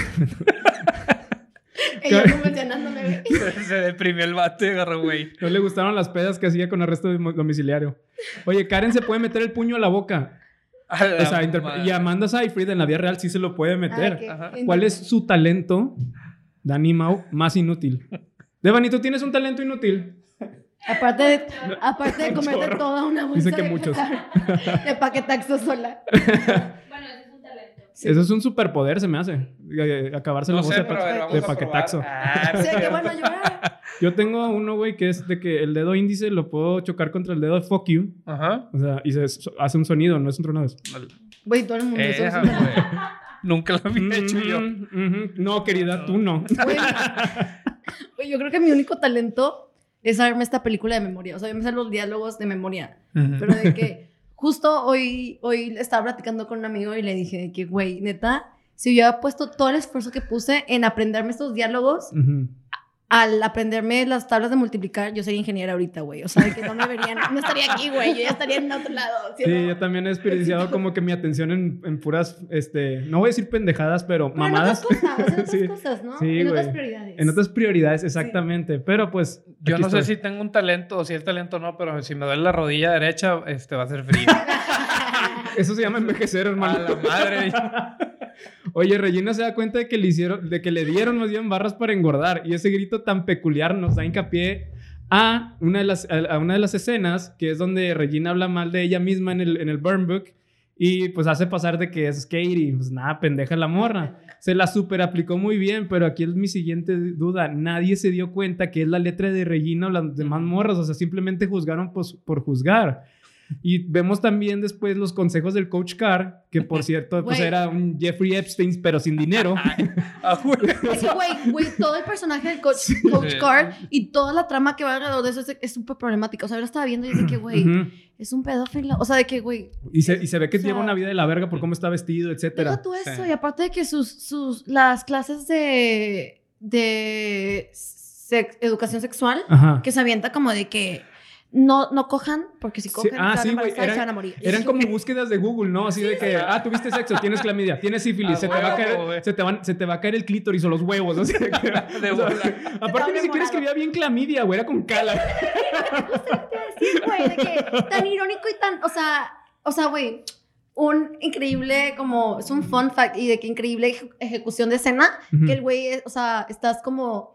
Speaker 3: Ella como mencionándome, güey.
Speaker 2: Se, se deprimió el vato y agarró, güey.
Speaker 1: No le gustaron las pedas que hacía con arresto dom- domiciliario. Oye, Karen se puede meter el puño a la boca.
Speaker 2: A la
Speaker 1: O sea,
Speaker 2: madre.
Speaker 1: y Amanda Seyfried en la vida real sí se lo puede meter.
Speaker 3: Ah.
Speaker 1: ¿Cuál es su talento, Dani Mau, más inútil? Devani, ¿tú tienes un talento inútil?
Speaker 3: Aparte de, aparte de comerte toda una bolsa
Speaker 1: Dice que
Speaker 3: de,
Speaker 1: muchos.
Speaker 3: de paquetaxo sola.
Speaker 4: Bueno, ese es un talento.
Speaker 3: Sí.
Speaker 1: Eso es un superpoder, se me hace. Eh, Acabarse la
Speaker 2: No
Speaker 1: voz
Speaker 2: sé,
Speaker 1: de, pa-
Speaker 2: ver,
Speaker 1: de paquetaxo.
Speaker 2: Ah,
Speaker 3: O sea, que bueno, yo
Speaker 1: Yo tengo uno, güey, que es de que el dedo índice lo puedo chocar contra el dedo de fuck you.
Speaker 2: Ajá.
Speaker 1: O sea, y se hace un sonido, no es un tronado.
Speaker 3: Güey, todo el mundo. eso es
Speaker 2: Esa,
Speaker 3: un-
Speaker 2: güey. Nunca lo había hecho yo.
Speaker 1: Ujú, ujú. No, querida, tú no.
Speaker 3: Güey, güey, yo creo que mi único talento es saberme esta película de memoria. O sea, yo me sé los diálogos de memoria. Pero de que justo hoy, hoy estaba platicando con un amigo y le dije que, güey, neta, si yo hubiera puesto todo el esfuerzo que puse en aprenderme estos diálogos. Al aprenderme las tablas de multiplicar, yo sería ingeniera ahorita, güey. O sea, de que no me verían, no estaría aquí, güey. Yo ya estaría en otro lado. ¿sí
Speaker 1: yo también he desperdiciado como que mi atención en, en puras, este, no voy a decir pendejadas, pero
Speaker 3: Pero en
Speaker 1: mamadas.
Speaker 3: otras cosas, en otras
Speaker 1: Sí.
Speaker 3: cosas, ¿no?
Speaker 1: Sí,
Speaker 3: en otras
Speaker 1: güey.
Speaker 3: prioridades.
Speaker 1: En otras prioridades, exactamente. Pero pues.
Speaker 2: Yo no sé si tengo un talento o si el talento no, pero si me duele la rodilla derecha, este va a ser frío.
Speaker 1: Eso se llama envejecer,
Speaker 2: A
Speaker 1: hermano.
Speaker 2: la madre.
Speaker 1: Oye, Regina se da cuenta de que le hicieron, de que le dieron más bien barras para engordar. Y ese grito tan peculiar nos da hincapié a una de las, a una de las escenas, que es donde Regina habla mal de ella misma en el, en el burn book. Y pues hace pasar de que es Katie. Pues nada, pendeja la morra. Se la super aplicó muy bien, pero aquí es mi siguiente duda. Nadie se dio cuenta que es la letra de Regina o las demás morras. O sea, simplemente juzgaron pues, por juzgar. Y vemos también después los consejos del Coach Carr, que por cierto, pues era un Jeffrey Epstein, pero sin dinero.
Speaker 2: Ah, güey.
Speaker 3: Es que, güey, güey, todo el personaje del coach, coach
Speaker 2: Sí.
Speaker 3: Carr y toda la trama que va alrededor de eso es es súper problemática. O sea, yo lo estaba viendo y dice que, güey, es un pedófilo. O sea, de que, güey,
Speaker 1: y, se, y se ve que
Speaker 3: O sea,
Speaker 1: lleva una vida de la verga por cómo está vestido,
Speaker 3: deja
Speaker 1: etcétera.
Speaker 3: tú eso.
Speaker 2: Sí.
Speaker 3: Y aparte de que sus, sus, las clases de, de sex- educación sexual,
Speaker 1: Ajá.
Speaker 3: que se avienta como de que no, no cojan, porque si
Speaker 1: Sí,
Speaker 3: cogen,
Speaker 1: ah,
Speaker 3: se
Speaker 1: sí,
Speaker 3: van se van a morir.
Speaker 1: Eran como búsquedas de Google, ¿no? Así de que, ah, tuviste sexo, tienes clamidia, tienes sífilis,
Speaker 2: Ah,
Speaker 1: se, te va a caer, se, te van- se te va a caer el clítoris o los huevos. Así de que-
Speaker 2: De
Speaker 1: o sea, aparte ni siquiera escribía bien clamidia, güey, era con cala.
Speaker 3: Sí, güey, de que tan irónico y tan, o sea, o sea, güey, un increíble como, es un fun fact y de que increíble eje- ejecución de escena, que el güey, es- o sea, estás como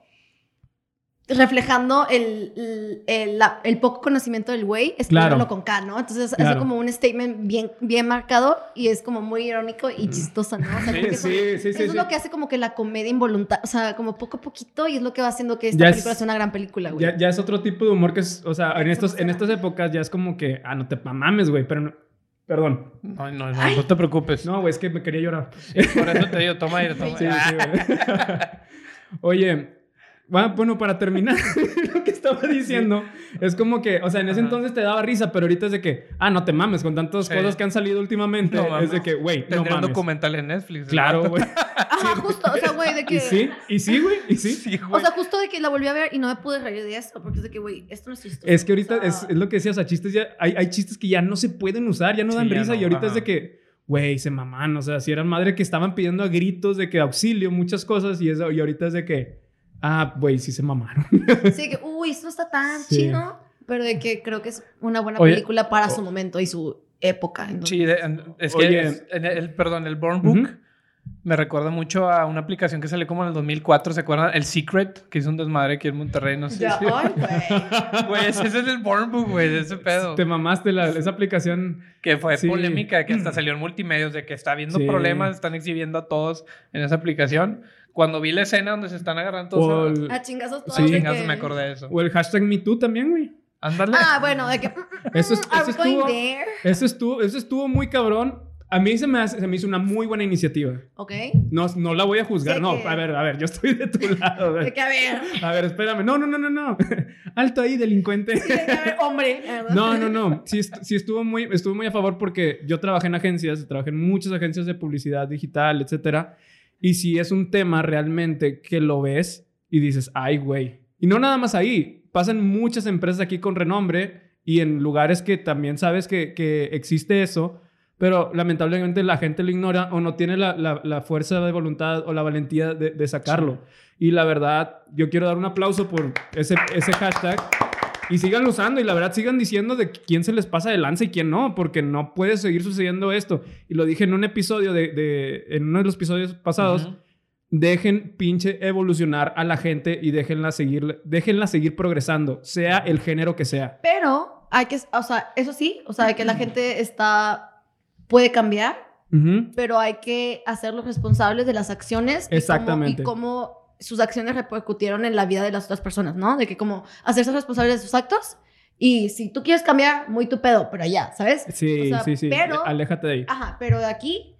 Speaker 3: reflejando el, el, el- poco conocimiento del güey, escribiéndolo
Speaker 1: Claro.
Speaker 3: con K, ¿no? Entonces
Speaker 1: Claro.
Speaker 3: hace como un statement bien, bien marcado y es como muy irónico y chistoso, ¿no? O sea,
Speaker 1: Sí,
Speaker 3: eso-
Speaker 1: sí, sí, sí.
Speaker 3: eso es
Speaker 1: sí.
Speaker 3: lo que hace como que la comedia involuntaria, o sea, como poco a poquito y es lo que va haciendo que esta
Speaker 1: Ya es-
Speaker 3: película sea una gran película, güey.
Speaker 1: Ya, ya es otro tipo de humor que es, o sea, en, estos, en estas épocas ya es como que, ah, no te mames, güey, pero no- Perdón.
Speaker 2: No, no, no, no te preocupes.
Speaker 1: No, güey, es que me quería llorar.
Speaker 2: Por eso te digo, toma aire, toma
Speaker 1: Sí,
Speaker 2: aire.
Speaker 1: sí, güey. Oye, bueno, para terminar, lo que estaba diciendo es como que, o sea, en ese
Speaker 2: Ajá.
Speaker 1: entonces te daba risa, pero ahorita es de que, ah, no te mames con tantas
Speaker 2: Sí.
Speaker 1: cosas que han salido últimamente.
Speaker 2: No
Speaker 1: es
Speaker 2: mames.
Speaker 1: de que, güey, no
Speaker 2: Tendría un
Speaker 1: mames.
Speaker 2: documental en Netflix. ¿no?
Speaker 1: Claro, güey.
Speaker 3: Ajá, justo, o sea, güey, de que...
Speaker 1: Y sí, y sí, güey, y sí.
Speaker 2: Sí,
Speaker 3: O sea, justo de que la volví a ver y no me pude reír de esto, porque es de que, güey, esto no es chistoso.
Speaker 1: Es que ahorita
Speaker 3: O sea,
Speaker 1: es, es lo que decía, o sea, chistes ya, hay, hay chistes que ya no se pueden usar, ya no
Speaker 2: Sí,
Speaker 1: dan
Speaker 2: ya
Speaker 1: risa
Speaker 2: no,
Speaker 1: y ahorita es
Speaker 2: ajá.
Speaker 1: de que, güey, se maman, o sea, si eran madre que estaban pidiendo a gritos de que auxilio, muchas cosas y, eso, y ahorita es de que, ah, güey, sí se mamaron.
Speaker 3: Sí, que, uy, esto no está tan
Speaker 1: Sí.
Speaker 3: chido, pero de que creo que es una buena
Speaker 2: Oye,
Speaker 3: película para
Speaker 1: o-
Speaker 3: su momento y su época. entonces-
Speaker 2: Sí, de- en- es que
Speaker 1: Oye.
Speaker 2: es- en el, perdón, el Born Book
Speaker 1: Ujú.
Speaker 2: me recuerda mucho a una aplicación que salió como en el 2004, ¿se acuerdan? El Secret, que hizo un desmadre aquí en Monterrey, no sé
Speaker 3: Ya,
Speaker 2: si...
Speaker 3: ay, güey.
Speaker 2: Güey, ese es el Born Book, güey, ese pedo.
Speaker 1: Te mamaste la- esa aplicación.
Speaker 2: Que fue
Speaker 1: Sí.
Speaker 2: polémica, que hasta salió en multimedios de que está habiendo
Speaker 1: Sí.
Speaker 2: problemas, están exhibiendo a todos en esa aplicación. Cuando vi la escena donde se están agarrando todos
Speaker 1: el,
Speaker 3: A chingazos todos
Speaker 1: Sí.
Speaker 3: que-
Speaker 2: me acordé de eso.
Speaker 1: o el hashtag MeToo también, güey.
Speaker 2: Ándale.
Speaker 3: Ah, bueno, de que... mm, mm,
Speaker 1: Eso, es-
Speaker 3: mm,
Speaker 1: eso estuvo, eso, estuvo, eso estuvo muy cabrón. A mí se me, hace- se me hizo una muy buena iniciativa.
Speaker 3: Ok.
Speaker 1: No, no la voy a juzgar.
Speaker 3: Sé
Speaker 1: no,
Speaker 3: que-
Speaker 1: a ver, a ver, yo estoy de tu lado. a ver.
Speaker 3: De que, a ver,
Speaker 1: A ver, espérame. No, no, no, no, no. Alto ahí, delincuente.
Speaker 3: de que, a ver, hombre.
Speaker 1: No, no, no. Sí, est- sí estuvo muy, estuvo muy a favor porque yo trabajé en agencias, trabajé en muchas agencias de publicidad digital, etcétera. Y si es un tema realmente que lo ves y dices, ay, güey. Y no nada más ahí. Pasan muchas empresas aquí con renombre y en lugares que también sabes que, que existe eso, pero lamentablemente la gente lo ignora o no tiene la, la- la fuerza de voluntad o la valentía de, de sacarlo. Y la verdad, yo quiero dar un aplauso por ese, ese hashtag. Y sigan usando y la verdad sigan diciendo de quién se les pasa de lanza y quién no, porque no puede seguir sucediendo esto. Y lo dije en un episodio de, de- en uno de los episodios pasados, dejen pinche evolucionar a la gente y déjenla seguir, déjenla seguir progresando, sea el género que sea.
Speaker 3: Pero hay que, o sea, eso sí, o sea, de que la gente está, puede cambiar, pero hay que hacerlos responsables de las acciones. y cómo-
Speaker 1: Exactamente.
Speaker 3: Y cómo, sus acciones repercutieron en la vida de las otras personas, ¿no? De que como hacerse responsables de sus actos. Y si tú quieres cambiar, muy tu pedo, pero ya, ¿sabes?
Speaker 1: Sí,
Speaker 3: O sea,
Speaker 1: sí, sí.
Speaker 3: pero-
Speaker 1: Aléjate de ahí.
Speaker 3: Ajá, pero de aquí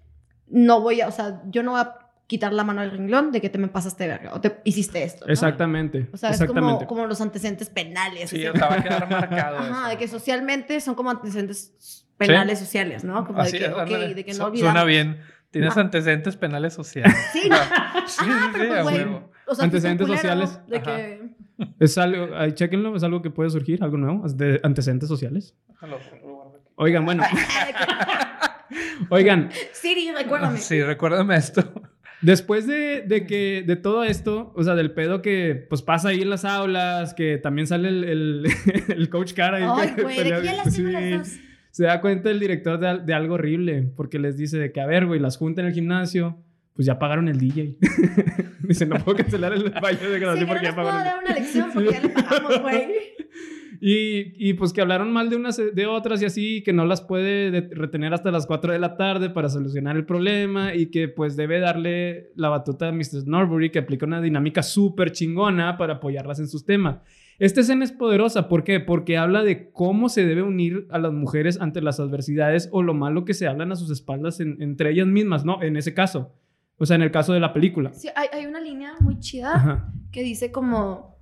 Speaker 3: no voy a, o sea, yo no voy a quitar la mano del renglón de que te me pasaste verga o te hiciste esto. ¿no?
Speaker 1: Exactamente.
Speaker 3: O sea, es
Speaker 1: exactamente.
Speaker 3: como, como los antecedentes penales.
Speaker 2: Sí, o sea, va a quedar marcado.
Speaker 3: Ajá,
Speaker 2: eso.
Speaker 3: de que socialmente son como antecedentes penales sociales, ¿no? Como
Speaker 2: Así
Speaker 3: de que,
Speaker 2: es,
Speaker 3: ok,
Speaker 2: ándale.
Speaker 3: de que no olvidamos.
Speaker 2: Suena bien. Tienes
Speaker 3: Ajá.
Speaker 2: antecedentes penales sociales.
Speaker 3: Sí, no.
Speaker 2: sí, sí,
Speaker 3: Ajá,
Speaker 2: sí,
Speaker 3: pero pues, güey,
Speaker 2: huevo.
Speaker 3: O sea,
Speaker 1: Antecedentes
Speaker 3: culero
Speaker 1: sociales.
Speaker 3: De
Speaker 2: Ajá.
Speaker 3: que...
Speaker 1: Es algo, ahí chequenlo, es algo que puede surgir, algo nuevo, de antecedentes sociales. Oigan, bueno, oigan,
Speaker 3: Siri, recuérdame.
Speaker 2: Sí, recuérdame esto.
Speaker 1: Después de, de que de todo esto, o sea, del pedo que pues pasa ahí en las aulas, que también sale el, el, el coach cara
Speaker 3: Ay, güey, ¿de las
Speaker 1: sí.
Speaker 3: las dos?
Speaker 1: Se da cuenta el director de, de algo horrible, porque les dice de que, a ver, güey, las junta en el gimnasio, pues ya pagaron el DJ. dice, no puedo cancelar el baile de graduación
Speaker 3: que no
Speaker 1: porque ya
Speaker 3: puedo
Speaker 1: pagaron el
Speaker 3: dar una lección porque ya le pagamos, güey.
Speaker 1: Y, y pues que hablaron mal de unas de otras y así, que no las puede de- retener hasta las 4 de la tarde para solucionar el problema y que pues debe darle la batuta a Mr. Norbury que aplica una dinámica súper chingona para apoyarlas en sus temas. Esta escena es poderosa, ¿por qué? Porque habla de cómo se debe unir a las mujeres ante las adversidades o lo malo que se hablan a sus espaldas en- entre ellas mismas, ¿no? En ese caso. O sea, en el caso de la película.
Speaker 3: Sí, hay, hay una línea muy chida
Speaker 1: Ajá.
Speaker 3: que dice como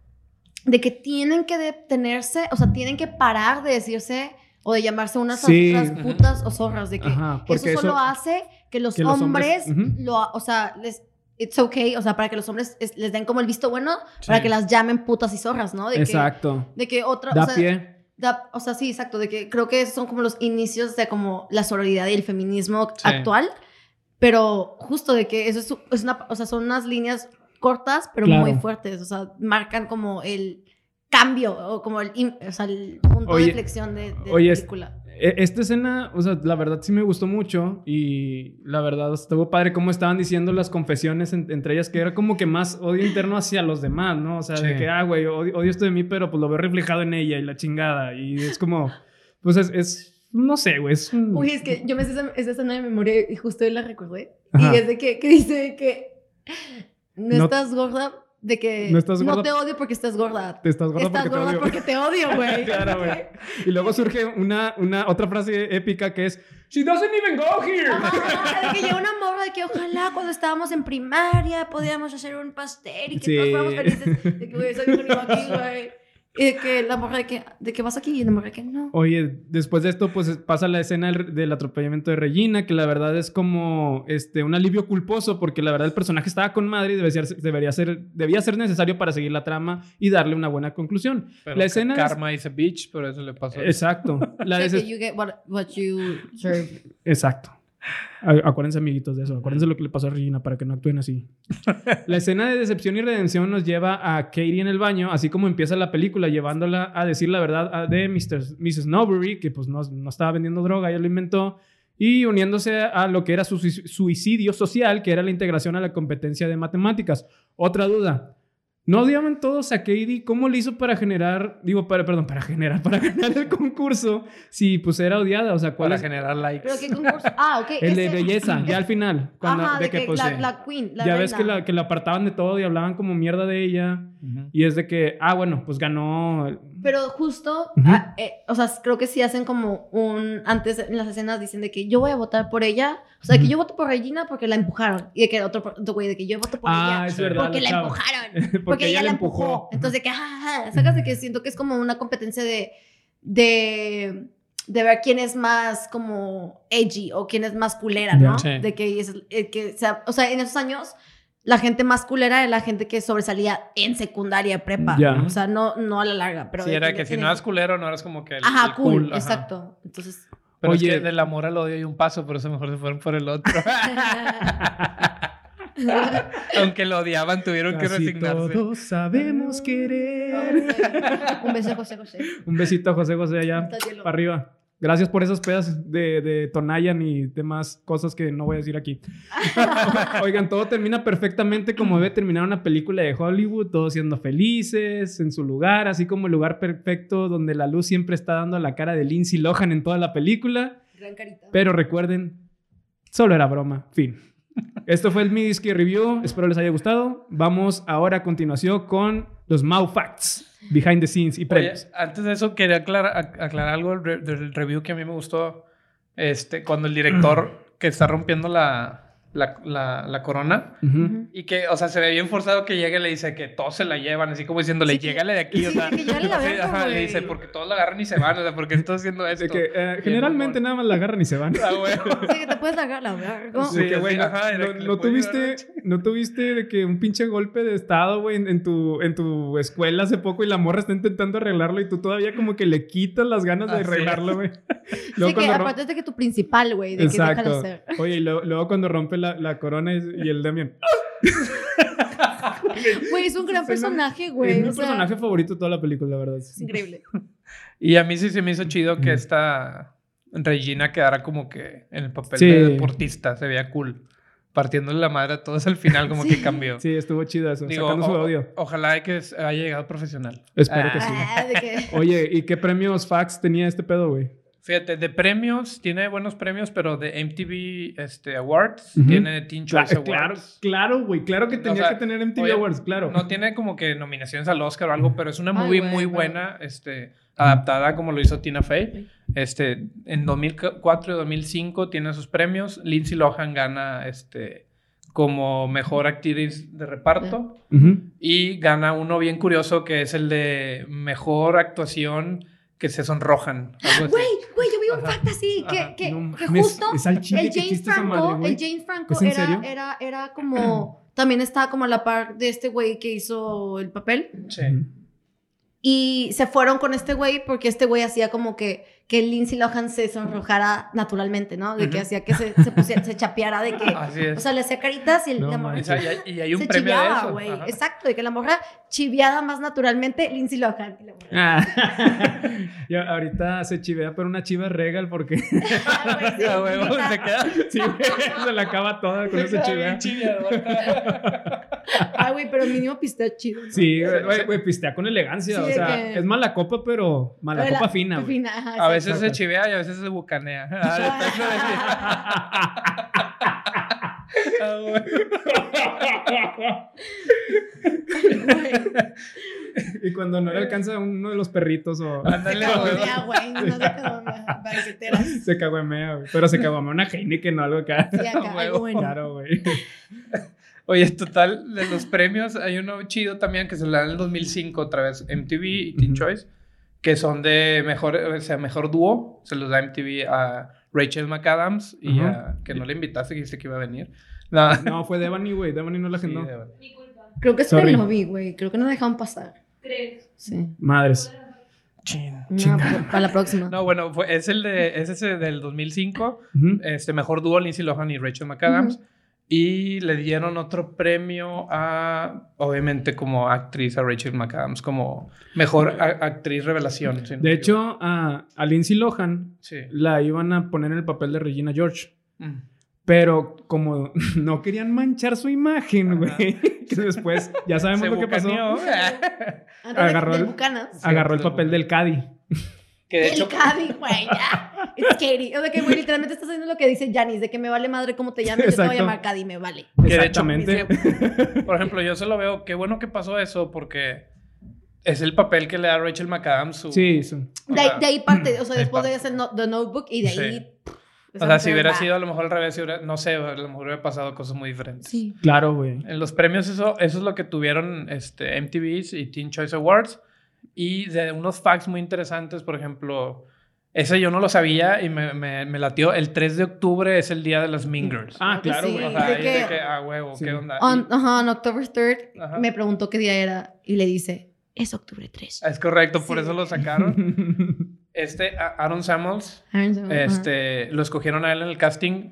Speaker 3: de que tienen que detenerse, o sea, tienen que parar de decirse o de llamarse unas
Speaker 1: Sí.
Speaker 3: otras putas o zorras, de que
Speaker 1: Ajá,
Speaker 3: eso solo
Speaker 1: eso-
Speaker 3: hace que los
Speaker 1: que los
Speaker 3: hombres,
Speaker 1: hombres- ujú.
Speaker 3: lo, o sea, les it's okay, o sea, para que los hombres es- les den como el visto bueno, para
Speaker 2: Sí.
Speaker 3: que las llamen putas y zorras, ¿no? De
Speaker 1: Exacto.
Speaker 3: Que, de que otra,
Speaker 1: Da
Speaker 3: o sea,
Speaker 1: pie.
Speaker 3: da- o sea, sí, exacto, de que creo que son como los inicios de como la sororidad y el feminismo
Speaker 2: Sí.
Speaker 3: actual, pero justo de que eso es, es una, o sea, son unas líneas cortas, pero
Speaker 1: Claro.
Speaker 3: muy fuertes, o sea, marcan como el cambio o como el, o sea, el punto
Speaker 1: Oye,
Speaker 3: de inflexión de, de
Speaker 1: oye,
Speaker 3: la
Speaker 1: es-
Speaker 3: película.
Speaker 1: E- Esta escena, o sea, la verdad sí me gustó mucho y la verdad estuvo padre cómo estaban diciendo las confesiones en- entre ellas, que era como que más odio interno hacia los demás, ¿no? O sea, de que, ah, güey, odio, odio esto de mí, pero pues lo veo reflejado en ella y la chingada. Y es como, pues es, es no sé, güey, es un...
Speaker 3: Uy, es que yo me sé esa, esa escena de memoria y justo hoy la recordé.
Speaker 1: Ajá.
Speaker 3: Y es de que, que dice que no,
Speaker 1: No-
Speaker 3: estás gorda, de que
Speaker 1: No estás gorda-
Speaker 3: te odio porque estás gorda.
Speaker 1: Te estás gorda
Speaker 3: estás
Speaker 1: porque te
Speaker 3: gorda
Speaker 1: odio.
Speaker 3: porque te odio, güey.
Speaker 1: Claro, güey. Y luego surge una, una otra frase épica que es, She doesn't even go here.
Speaker 3: Ajá, de que llegó una morra de que ojalá cuando estábamos en primaria podíamos hacer un pastel y que
Speaker 1: Sí.
Speaker 3: todos fuéramos felices. De que, güey, soy feliz aquí, güey. Y de que la morra de que, de que vas aquí y la morra de que no.
Speaker 1: Oye, después de esto, pues pasa la escena del, del atropellamiento de Regina, que la verdad es como este, un alivio culposo, porque la verdad el personaje estaba con madre y debería ser, debería ser, debía ser necesario para seguir la trama y darle una buena conclusión.
Speaker 2: Pero
Speaker 1: la escena es-
Speaker 2: Karma is a bitch, pero eso le pasó.
Speaker 1: Exacto. La
Speaker 3: O sea,
Speaker 1: deses-
Speaker 3: que you get what, what you serve.
Speaker 1: Exacto. Acuérdense, amiguitos, de eso. Acuérdense lo que le pasó a Regina para que no actúen así. La escena de decepción y redención nos lleva a Katie en el baño, así como empieza la película, llevándola a decir la verdad a- de Mr. Mrs. Nowbury, que pues no, no estaba vendiendo droga, ella lo inventó, y uniéndose a lo que era su sui- suicidio social, que era la integración a la competencia de matemáticas. Otra duda. ¿No odiaban todos a Katie? ¿Cómo le hizo para generar, digo, para, perdón, para generar, para ganar el concurso si pues era odiada? O sea, ¿cuál
Speaker 2: para
Speaker 1: es?
Speaker 2: generar likes.
Speaker 3: Pero qué concurso. Ah, ok.
Speaker 1: El de
Speaker 3: ese-
Speaker 1: belleza, ya al final. Cuando,
Speaker 3: Ajá,
Speaker 1: de, que, pues,
Speaker 3: la,
Speaker 1: eh,
Speaker 3: la queen, la
Speaker 1: ya ves que
Speaker 3: reina.
Speaker 1: la, que la apartaban de todo y hablaban como mierda de ella.
Speaker 2: Ujú.
Speaker 1: Y es de que, ah, bueno, pues ganó.
Speaker 3: Pero justo,
Speaker 1: Ujú.
Speaker 3: ah, eh, o sea, creo que sí hacen como un, antes en las escenas dicen de que yo voy a votar por ella, o sea, de que
Speaker 1: Ujú.
Speaker 3: yo voto por Regina porque la empujaron, y de que otro, otro güey de que yo voto por
Speaker 1: Ah,
Speaker 3: ella
Speaker 1: es verdad.
Speaker 3: porque la empujaron, porque, ella, la empujó. Entonces, de que, ajá, ajá, sacas de que siento que es como una competencia de, de, de ver quién es más como edgy o quién es más culera, ¿no?
Speaker 2: Sí.
Speaker 3: De que, es, eh, que sea, o sea, en esos años la gente más culera era la gente que sobresalía en secundaria, prepa. O sea, no, no a la larga, pero...
Speaker 2: sí, era que si no eras culero, no eras como que el,
Speaker 3: Ajá,
Speaker 2: el
Speaker 3: cool,
Speaker 2: ajá.
Speaker 3: exacto. Entonces...
Speaker 2: Pero
Speaker 1: Oye.
Speaker 2: es que del amor al odio hay un paso, por eso mejor se fueron por el otro. Aunque lo odiaban, tuvieron que resignarse.
Speaker 1: todos sabemos querer.
Speaker 3: Un beso, José José.
Speaker 1: Un besito a José José allá, para arriba. Gracias por esos pedas de, de Tonayan y demás cosas que no voy a decir aquí. Oigan, todo termina perfectamente como debe terminar una película de Hollywood, todos siendo felices en su lugar, así como el lugar perfecto donde la luz siempre está dando a la cara de Lindsay Lohan en toda la película.
Speaker 3: Gran carita.
Speaker 1: Pero recuerden, solo era broma. Fin. Esto fue el Midisky Review. Espero les haya gustado. Vamos ahora a continuación con los Mau Facts, behind the scenes y
Speaker 2: Oye,
Speaker 1: premios.
Speaker 2: antes de eso, quería aclarar, ac- aclarar algo del, re- del review que a mí me gustó. Este, cuando el director que está rompiendo la, la, la- la corona
Speaker 1: Ujú.
Speaker 2: y que, o sea, se ve bien forzado que llegue y le dice que todos se la llevan, así como diciéndole,
Speaker 3: Sí,
Speaker 2: llégale de aquí, o
Speaker 3: sí,
Speaker 2: sea.
Speaker 3: que llégale la
Speaker 2: sí, ajá, le dice, porque todos la agarran y se van, o sea, porque estás haciendo esto.
Speaker 1: Que eh, generalmente nada más la agarran y se van.
Speaker 2: Ah.
Speaker 3: Sí, que te puedes largar la verga.
Speaker 2: Sí,
Speaker 1: que, güey,
Speaker 2: ajá, puede
Speaker 1: tuviste, no tuviste de que un pinche golpe de estado, güey, en, en tu, en tu escuela hace poco y la morra está intentando arreglarlo y tú todavía como que le quitas las ganas de
Speaker 2: Así
Speaker 1: arreglarlo, güey.
Speaker 3: Sí, que aparte es de que tu principal, güey, de que déjalo
Speaker 1: Exacto.
Speaker 3: hacer.
Speaker 1: Oye, y luego, luego cuando rompe la, la corona y, y el Damian.
Speaker 3: Güey, es un gran personaje, güey.
Speaker 1: es mi
Speaker 3: o sea,
Speaker 1: personaje favorito de toda la película, la verdad.
Speaker 3: Es increíble.
Speaker 2: Y a mí sí se me hizo chido que esta Regina quedara como que en el papel
Speaker 1: Sí.
Speaker 2: de deportista, se veía cool. Partiéndole la madre a todos al final, como
Speaker 3: Sí.
Speaker 2: que cambió.
Speaker 1: Sí, estuvo chido eso,
Speaker 2: Digo,
Speaker 1: sacando su
Speaker 2: o-
Speaker 1: odio.
Speaker 2: ojalá que haya llegado profesional.
Speaker 1: Espero
Speaker 2: Ah,
Speaker 1: que sí.
Speaker 3: Ah, de que...
Speaker 1: Oye, ¿y qué premios fax tenía este pedo, güey?
Speaker 2: Fíjate, de premios, tiene buenos premios, pero de MTV este, Awards, tiene Teen Choice
Speaker 1: Claro,
Speaker 2: Awards.
Speaker 1: claro, güey. Claro que
Speaker 2: O
Speaker 1: tenía
Speaker 2: sea,
Speaker 1: que tener MTV
Speaker 2: oye,
Speaker 1: Awards, claro.
Speaker 2: No tiene como que nominaciones al Oscar o algo, pero es una
Speaker 3: Ay,
Speaker 2: movie muy
Speaker 3: pero-
Speaker 2: buena, este, adaptada como lo hizo Tina Fey. Este, en 2004 y 2005 tiene sus premios. Lindsay Lohan gana este, como mejor actriz de reparto
Speaker 1: Ujú.
Speaker 2: y gana uno bien curioso que es el de mejor actuación que se sonrojan.
Speaker 3: Güey, güey, yo vi un fact así, que, que,
Speaker 1: No
Speaker 3: que justo
Speaker 1: es chile
Speaker 3: el James Franco,
Speaker 1: madre, güey.
Speaker 3: el James Franco
Speaker 1: ¿Es
Speaker 3: era, era, era como, también estaba como a la par de este güey que hizo el papel.
Speaker 2: Sí.
Speaker 3: Y se fueron con este güey porque este güey hacía como que, que Lindsay Lohan se sonrojara naturalmente, ¿no? De que hacía que se, se, pusiera- se chapeara, de que,
Speaker 2: Así es.
Speaker 3: o sea, le hacía caritas y el-
Speaker 1: No
Speaker 3: la morra
Speaker 1: manches.
Speaker 2: O sea, y, hay, y hay un
Speaker 3: se
Speaker 2: premio de
Speaker 3: chiviaba,
Speaker 2: eso.
Speaker 3: güey.
Speaker 2: Ajá.
Speaker 3: Exacto, de que la morra chiviada más naturalmente, Lindsay Lohan. Y la morra,
Speaker 1: Ah. Ahorita se chivea, pero una chiva regal porque
Speaker 3: "Ah, güey, sí,
Speaker 2: Ya, huevo,
Speaker 3: neta".
Speaker 2: se queda.
Speaker 1: sí, se la acaba toda con ese chivea.
Speaker 3: Ay, güey, pero mínimo pistea chido. ¿no?
Speaker 1: Sí, güey, güey, güey, pistea con elegancia.
Speaker 3: Sí,
Speaker 1: o sea,
Speaker 3: que-
Speaker 1: es mala copa, pero mala
Speaker 3: Pero la-
Speaker 1: copa fina, güey.
Speaker 3: fina, ajá,
Speaker 2: A veces se chivea y a veces se bucanea. Ah, Ah, güey.
Speaker 1: y cuando no le alcanza a uno de los perritos o
Speaker 2: Ándale,
Speaker 3: Se
Speaker 2: güey.
Speaker 3: No se. Banqueteras.
Speaker 1: se caguamea, güey. Pero se caguamea una Heineken o algo acá.
Speaker 3: Sí, acá, bueno.
Speaker 1: Claro, güey.
Speaker 2: Oye, total, de los premios hay uno chido también que se le da en el 2005 otra vez, MTV y Teen
Speaker 1: Ujú.
Speaker 2: Choice, que son de mejor, o sea, mejor dúo. Se los da MTV a Rachel McAdams y
Speaker 1: Ajá.
Speaker 2: a, que no le invitaste, que dijiste que iba a venir. No,
Speaker 1: No, fue Devani, güey. Devani no la
Speaker 2: Sí,
Speaker 1: agendó.
Speaker 4: culpa.
Speaker 3: Creo que es
Speaker 1: Sorry.
Speaker 3: que lo vi, güey. Creo que no dejaron pasar.
Speaker 4: ¿Crees?
Speaker 3: Sí.
Speaker 1: Madres.
Speaker 2: Chin.
Speaker 3: No, pues, para la próxima.
Speaker 2: No, bueno, fue, es el de, es ese del 2005.
Speaker 1: Ujú.
Speaker 2: Este, mejor dúo Lindsay Lohan y Rachel McAdams. Y le dieron otro premio a, obviamente, como actriz a Rachel McAdams, como mejor actriz revelación. no
Speaker 1: De hecho, a, a Lindsay Lohan
Speaker 2: sí.
Speaker 1: la iban a poner en el papel de Regina George.
Speaker 2: Mm.
Speaker 1: Pero como no querían manchar su imagen, güey, que después ya sabemos
Speaker 2: Se
Speaker 1: lo que pasó. agarró
Speaker 3: de, de
Speaker 1: el-. Agarró papel del Caddy.
Speaker 2: que de
Speaker 3: El
Speaker 2: hecho,
Speaker 3: Cadi, güey, ya. It's Katie. O sea que, güey, literalmente estás haciendo lo que dice Janice, de que me vale madre cómo te llames, yo te voy a llamar Cadi, me vale.
Speaker 1: Exactamente.
Speaker 2: por ejemplo, yo solo veo, qué bueno que pasó eso, porque es el papel que le da Rachel McAdams. Su,
Speaker 1: Sí, sí.
Speaker 3: De, ahí- de ahí parte, o sea,
Speaker 2: de
Speaker 3: después de hacer no- The Notebook y de ahí...
Speaker 2: Sí.
Speaker 3: pff,
Speaker 2: O sea, si hubiera sido a lo mejor al revés, si hubiera- no sé, a lo mejor hubiera pasado cosas muy diferentes.
Speaker 3: Sí.
Speaker 1: Claro, güey.
Speaker 2: En los premios eso, eso es lo que tuvieron este, MTVs y Teen Choice Awards. Y de unos facts muy interesantes, por ejemplo, ese yo no lo sabía y me, me, me latió. El 3 de octubre es el día de las Mean Girls.
Speaker 1: Ah,
Speaker 3: Claro sí.
Speaker 2: o sea,
Speaker 3: de que-
Speaker 2: de que, ah, huevo,
Speaker 1: Sí.
Speaker 2: ¿qué onda?
Speaker 3: On, ajá, on October 3rd
Speaker 2: Ajá.
Speaker 3: me preguntó qué día era y le dice, es octubre 3.
Speaker 2: es correcto, por
Speaker 3: Sí.
Speaker 2: eso lo sacaron. Este, Aaron Samuels,
Speaker 3: Este...
Speaker 2: este, lo escogieron a él en el casting,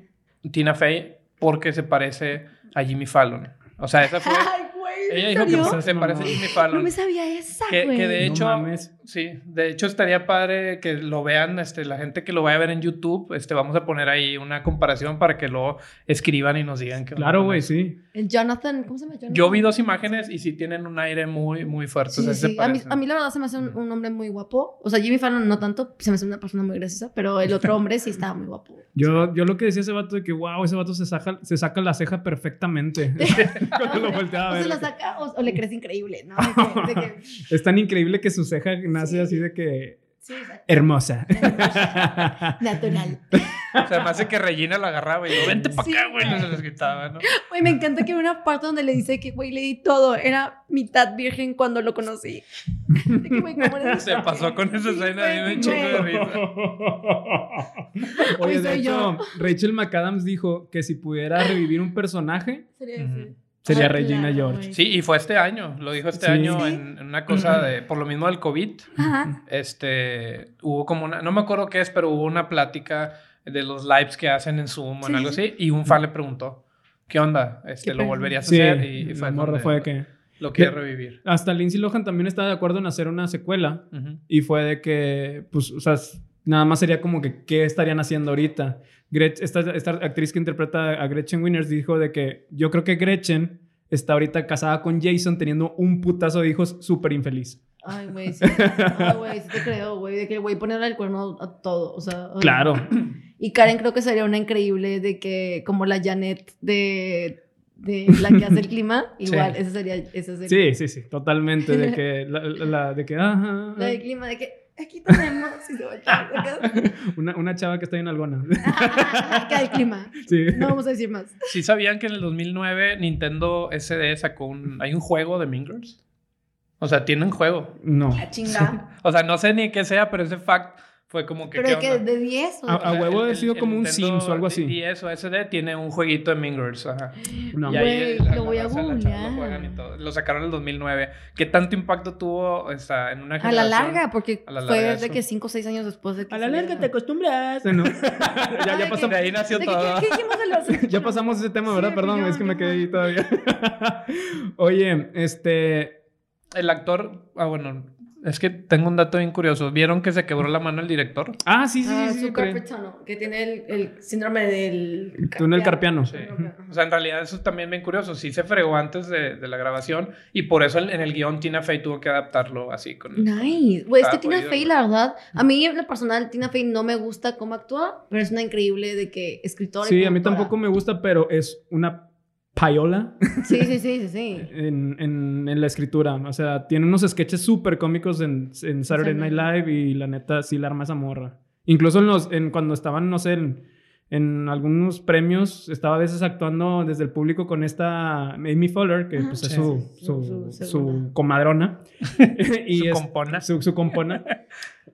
Speaker 2: Tina Fey, porque se parece a Jimmy Fallon. O sea, esa fue... Ella
Speaker 3: ¿en
Speaker 2: dijo que
Speaker 3: serio?
Speaker 2: se parece a. Jimmy
Speaker 3: No
Speaker 2: Fallon.
Speaker 3: me sabía esa,
Speaker 2: Que,
Speaker 3: güey.
Speaker 2: que de
Speaker 1: No
Speaker 2: hecho,
Speaker 1: mames.
Speaker 2: sí, de hecho estaría padre que lo vean, este, la gente que lo vaya a ver en YouTube, este, vamos a poner ahí una comparación para que lo escriban y nos digan que
Speaker 1: Claro, güey, sí.
Speaker 3: El Jonathan, ¿cómo se llama Jonathan?
Speaker 2: Yo vi dos imágenes y sí tienen un aire muy, muy fuerte.
Speaker 3: Sí,
Speaker 2: o sea,
Speaker 3: sí,
Speaker 2: se
Speaker 3: sí. A, mí,
Speaker 2: parecen.
Speaker 3: a mí la verdad se me hace un, un hombre muy guapo. O sea, Jimmy Fallon no tanto, se me hace una persona muy graciosa, pero el otro hombre sí estaba muy guapo.
Speaker 1: Yo, yo lo que decía ese vato de que, wow, ese vato se saca, se saca la ceja perfectamente. Cuando lo volteaba a
Speaker 3: O
Speaker 1: ver.
Speaker 3: La saca o, o le crece increíble, ¿no? De que- de que-
Speaker 1: Es tan increíble que su ceja nace
Speaker 3: Sí.
Speaker 1: así de que
Speaker 3: sí, exacto.
Speaker 1: hermosa.
Speaker 3: Natural.
Speaker 2: O sea, me hace que Regina lo agarraba y yo, vente para
Speaker 3: Sí,
Speaker 2: acá, güey, y
Speaker 3: güey.
Speaker 2: se les gritaba, ¿no?
Speaker 3: Güey, me encanta que hay una parte donde le dice que, güey, le di todo. Era mitad virgen cuando lo conocí. De que, güey, ¿cómo eres
Speaker 2: Se pasó con esa escena me echó de risa.
Speaker 1: Oye,
Speaker 3: Hoy
Speaker 1: de
Speaker 3: soy
Speaker 1: hecho,
Speaker 3: yo.
Speaker 1: Rachel McAdams dijo que si pudiera revivir un personaje,
Speaker 3: Sería así.
Speaker 1: Sería
Speaker 3: Ah,
Speaker 1: Regina
Speaker 3: claro,
Speaker 1: George.
Speaker 3: güey.
Speaker 2: Sí, y fue este año, lo dijo este
Speaker 1: Sí.
Speaker 2: año
Speaker 3: Sí.
Speaker 2: en, en una cosa de, por lo mismo del COVID,
Speaker 3: Ajá.
Speaker 2: este, hubo como una, no me acuerdo qué es, pero hubo una plática de los lives que hacen en Zoom o en
Speaker 3: Sí,
Speaker 2: algo
Speaker 3: sí,
Speaker 2: así, y un fan le preguntó, ¿qué onda? Este,
Speaker 3: ¿Qué
Speaker 2: ¿Lo volverías a
Speaker 1: Sí,
Speaker 2: hacer? Y, fue donde
Speaker 1: fue de que...
Speaker 2: lo quiere revivir.
Speaker 1: Hasta Lindsay Lohan también estaba de acuerdo en hacer una secuela. Y fue de que, pues, o sea, nada más sería como que, ¿qué estarían haciendo ahorita? Gretch- esta, esta actriz que interpreta a Gretchen Winners dijo de que yo creo que Gretchen está ahorita casada con Jason teniendo un putazo de hijos súper infeliz.
Speaker 3: Ay, güey, sí. Ay, güey, sí te creo, güey. De que el güey ponerle el cuerno a todo. O sea. ay.
Speaker 1: Claro.
Speaker 3: Y Karen creo que sería una increíble de que, como la Janet de, de la que hace el clima, igual, esa sería, esa sería.
Speaker 1: Sí, sí, sí, totalmente. De que, la, la- la- de que, ajá,
Speaker 3: La del clima, de que aquí tenemos. Y se va a echar, acá.
Speaker 1: una, una chava que está en algona.
Speaker 3: Acá el clima.
Speaker 1: Sí.
Speaker 3: No vamos a decir más.
Speaker 2: ¿Sí sabían que en el 2009 Nintendo SD sacó un... Hay un juego de Mean Girls? O sea, tienen juego.
Speaker 1: No.
Speaker 3: A chinga.
Speaker 2: O sea, no sé ni qué sea, pero ese fact fue como que...
Speaker 3: Pero
Speaker 2: ¿qué
Speaker 3: que
Speaker 2: onda?
Speaker 3: de 10 o
Speaker 1: A- a huevo ha sido como
Speaker 2: el
Speaker 1: un Sims o algo así.
Speaker 2: 10 o SD tiene un jueguito de Mean Girls. Ajá.
Speaker 1: No.
Speaker 2: Y ahí
Speaker 3: lo voy a googlear.
Speaker 2: Lo, sacaron en el 2009. ¿Qué tanto impacto tuvo o sea, en una
Speaker 3: A la
Speaker 2: generación?
Speaker 3: larga, porque fue
Speaker 2: larga
Speaker 3: de
Speaker 2: eso.
Speaker 3: que 5 o 6 años después de que.
Speaker 1: A la larga te acostumbras. ¿no? ya, ya, pasamos,
Speaker 2: De ahí nació todo.
Speaker 3: ¿qué, qué dijimos de los.?
Speaker 1: ya pasamos ese tema, ¿verdad?
Speaker 3: de
Speaker 1: Perdón, es que me quedé ahí todavía. Oye, este.
Speaker 2: El actor... Ah, bueno. Es que tengo un dato bien curioso. ¿Vieron que se quebró la mano el director?
Speaker 1: Ah, sí, sí,
Speaker 3: Ah,
Speaker 1: sí. sí,
Speaker 3: carpetano, que tiene el, el síndrome del.
Speaker 1: Túnel carpiano.
Speaker 2: Sí. O sea, en realidad eso es también bien curioso. Sí se fregó antes de, de la grabación y por eso en, en el guion Tina Fey tuvo que adaptarlo así con...
Speaker 3: Nice. Güey, es que Tina Fey,
Speaker 2: ¿no?
Speaker 3: la verdad, a mí en lo personal, Tina Fey no me gusta cómo actúa, pero es una increíble de que escritora. y
Speaker 1: Sí, a mí tampoco me gusta, pero es una payola
Speaker 3: Sí, sí, sí, sí, sí.
Speaker 1: en, en, en la escritura. O sea, tiene unos sketches súper cómicos en, en Saturday Night Live y la neta sí la arma esa morra. Incluso en los, en, cuando estaban, no sé, en, en algunos premios, estaba a veces actuando desde el público con esta Amy Fuller, que pues es su,
Speaker 3: sí.
Speaker 1: su,
Speaker 3: Su- su
Speaker 1: su
Speaker 3: segunda.
Speaker 1: comadrona. y
Speaker 2: Su
Speaker 1: es-
Speaker 2: compona.
Speaker 1: Su, su compona.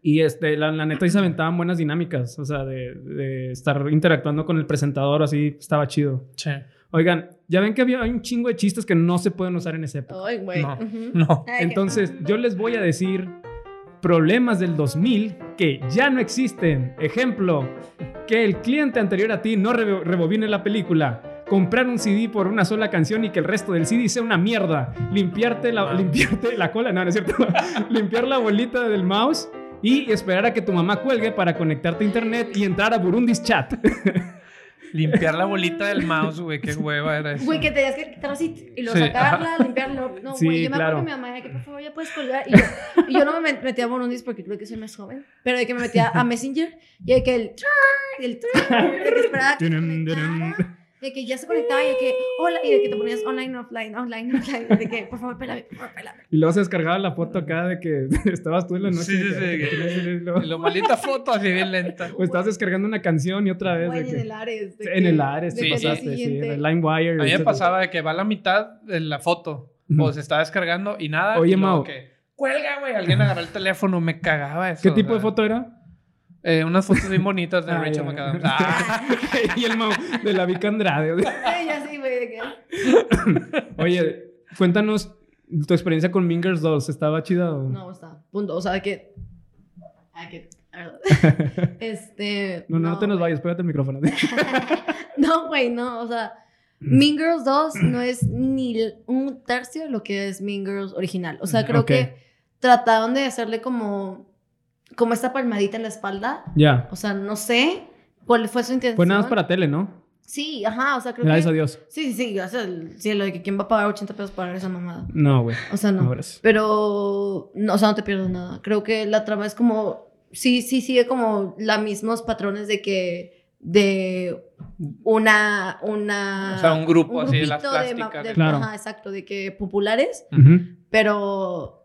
Speaker 1: Y este, la, la neta sí se aventaban buenas dinámicas, o sea, de, de estar interactuando con el presentador, así estaba chido.
Speaker 2: Sí.
Speaker 1: Oigan, ya ven que había hay un chingo de chistes que no se pueden usar en esa época.
Speaker 3: Ay, güey.
Speaker 2: No.
Speaker 3: Ujú.
Speaker 2: No.
Speaker 3: Ay, que-
Speaker 1: Entonces, yo les voy a decir problemas del 2000 que ya no existen. Ejemplo, que el cliente anterior a ti no re- rebobine la película. Comprar un CD por una sola canción y que el resto del CD sea una mierda. Limpiarte la, limpiarte la cola, no, no es cierto. Limpiar la bolita del mouse y esperar a que tu mamá cuelgue para conectarte a internet y entrar a Burundis Chat.
Speaker 2: Limpiar la bolita del mouse, güey. Qué hueva era eso.
Speaker 3: Güey, que tenías que quitar así y luego
Speaker 2: Sí,
Speaker 3: sacarla, limpiarlo. No,
Speaker 1: Sí,
Speaker 3: güey, yo me
Speaker 1: claro.
Speaker 3: acuerdo que mi mamá decía que por favor ya puedes colgar. Y yo, y yo no me met- metía a Bonundis porque creo que soy más joven, pero de que me metía a Messenger y de que el. y el de que esperaba que de que ya se conectaba y de que hola y de que te ponías online, offline, online, offline. De que por favor, espérame, por favor, espérame.
Speaker 1: Y luego se descargaba la foto acá de que estabas tú en la noche.
Speaker 2: Sí, sí,
Speaker 1: de que-
Speaker 2: sí,
Speaker 1: de que
Speaker 2: que-
Speaker 1: el- lo-
Speaker 2: Y lo maldita foto así bien lenta.
Speaker 1: O estabas descargando una canción y otra vez. De
Speaker 3: en
Speaker 1: que-
Speaker 3: el Ares. de
Speaker 1: en
Speaker 3: que-
Speaker 1: el Ares,
Speaker 3: de
Speaker 1: te
Speaker 2: Sí,
Speaker 3: que
Speaker 1: pasaste, sí, en el LimeWire.
Speaker 2: A mí me pasaba de que va a la mitad de la foto. O se está descargando y nada.
Speaker 1: Oye,
Speaker 2: y
Speaker 1: Mau.
Speaker 2: que cuelga, güey. Alguien agarró el teléfono, me cagaba eso.
Speaker 1: ¿Qué tipo de
Speaker 2: sea,
Speaker 1: foto era?
Speaker 2: Eh, unas fotos bien bonitas de
Speaker 1: Ah,
Speaker 2: Rachel. McAdams. Ah,
Speaker 1: y el Mau de la Vica Andrade.
Speaker 3: Ya sí, güey.
Speaker 1: Oye, cuéntanos tu experiencia con Mingers 2. ¿Estaba chida o
Speaker 3: No, está. Punto. O sea, que. Ay, que. Este.
Speaker 1: No, no, no te nos vayas, pégate el micrófono.
Speaker 3: No, güey, no. O sea, Mean Girls 2 no es ni un tercio de lo que es Mean Girls original. O sea, creo que trataron de hacerle como. Como esta palmadita en la espalda.
Speaker 1: ya.
Speaker 3: O sea, no sé cuál fue su intención.
Speaker 1: Fue nada más para tele, ¿no?
Speaker 3: Sí, ajá. O sea, creo
Speaker 1: Gracias
Speaker 3: que.
Speaker 1: a Dios.
Speaker 3: Sí, sí, sí. Gracias al cielo de que quién va a pagar 80 pesos para ver esa mamada.
Speaker 1: No, güey.
Speaker 3: O sea, no. Pero, no, o sea, no te pierdes nada. Creo que la trama es como, sí, sí, sigue como los mismos patrones de que, de una, una...
Speaker 2: O sea, un grupo así de las plásticas.
Speaker 3: de-
Speaker 1: Claro.
Speaker 3: Ajá, exacto, de que populares,
Speaker 1: Ujú.
Speaker 3: pero...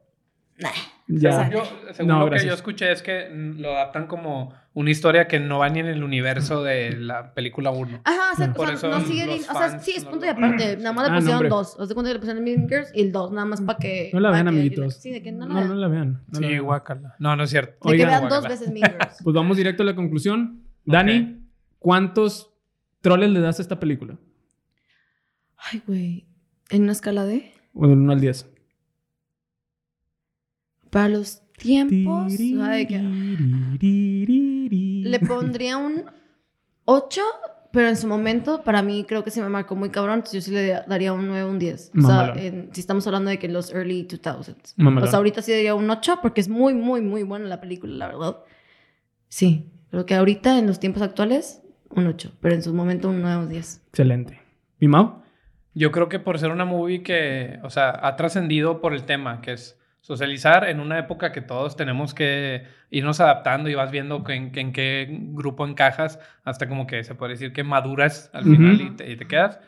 Speaker 3: nah.
Speaker 1: Ya.
Speaker 3: O sea,
Speaker 2: Yo, según
Speaker 1: No,
Speaker 2: lo que yo escuché es que mm, lo adaptan como una historia que no va ni en el universo de la película 1.
Speaker 3: Ajá, o sea,
Speaker 2: Por
Speaker 3: o sea,
Speaker 2: eso
Speaker 3: no sigue... O sea, sí, es
Speaker 2: no
Speaker 3: punto y aparte. Nada más le
Speaker 1: Ah, no,
Speaker 3: pusieron
Speaker 1: hombre.
Speaker 3: dos. De cuenta que le pusieron Mean Girls y el dos, nada más para que...
Speaker 1: No la vean,
Speaker 3: que-
Speaker 1: amiguitos.
Speaker 3: Sí, de que no la
Speaker 1: No,
Speaker 3: vean.
Speaker 1: no la vean. no
Speaker 2: Sí, guácala. No, no es cierto.
Speaker 3: De que
Speaker 1: Oigan,
Speaker 3: vean dos veces Mean Girls.
Speaker 1: Pues vamos directo a la conclusión. Dani, ¿cuántos troles le das a esta película?
Speaker 3: Ay, güey. ¿En una escala de...?
Speaker 1: O del 1 al 10.
Speaker 3: Para los tiempos, o que le pondría un 8, pero en su momento, para mí creo que se me marcó muy cabrón, entonces yo sí le daría un 9, un 10. O sea, en- si estamos hablando de que los early 2000s.
Speaker 1: Mamalón.
Speaker 3: O sea, ahorita sí daría un 8 porque es muy, muy, muy buena la película, la verdad. Sí, creo que ahorita, en los tiempos actuales, un 8, pero en su momento un 9, un 10.
Speaker 1: Excelente. ¿Mi Mau?
Speaker 2: Yo creo que por ser una movie que, o sea, ha trascendido por el tema, que es socializar en una época que todos tenemos que irnos adaptando y vas viendo en, en qué grupo encajas hasta como que se puede decir que maduras al
Speaker 1: Ujú.
Speaker 2: final y, te, y te quedas.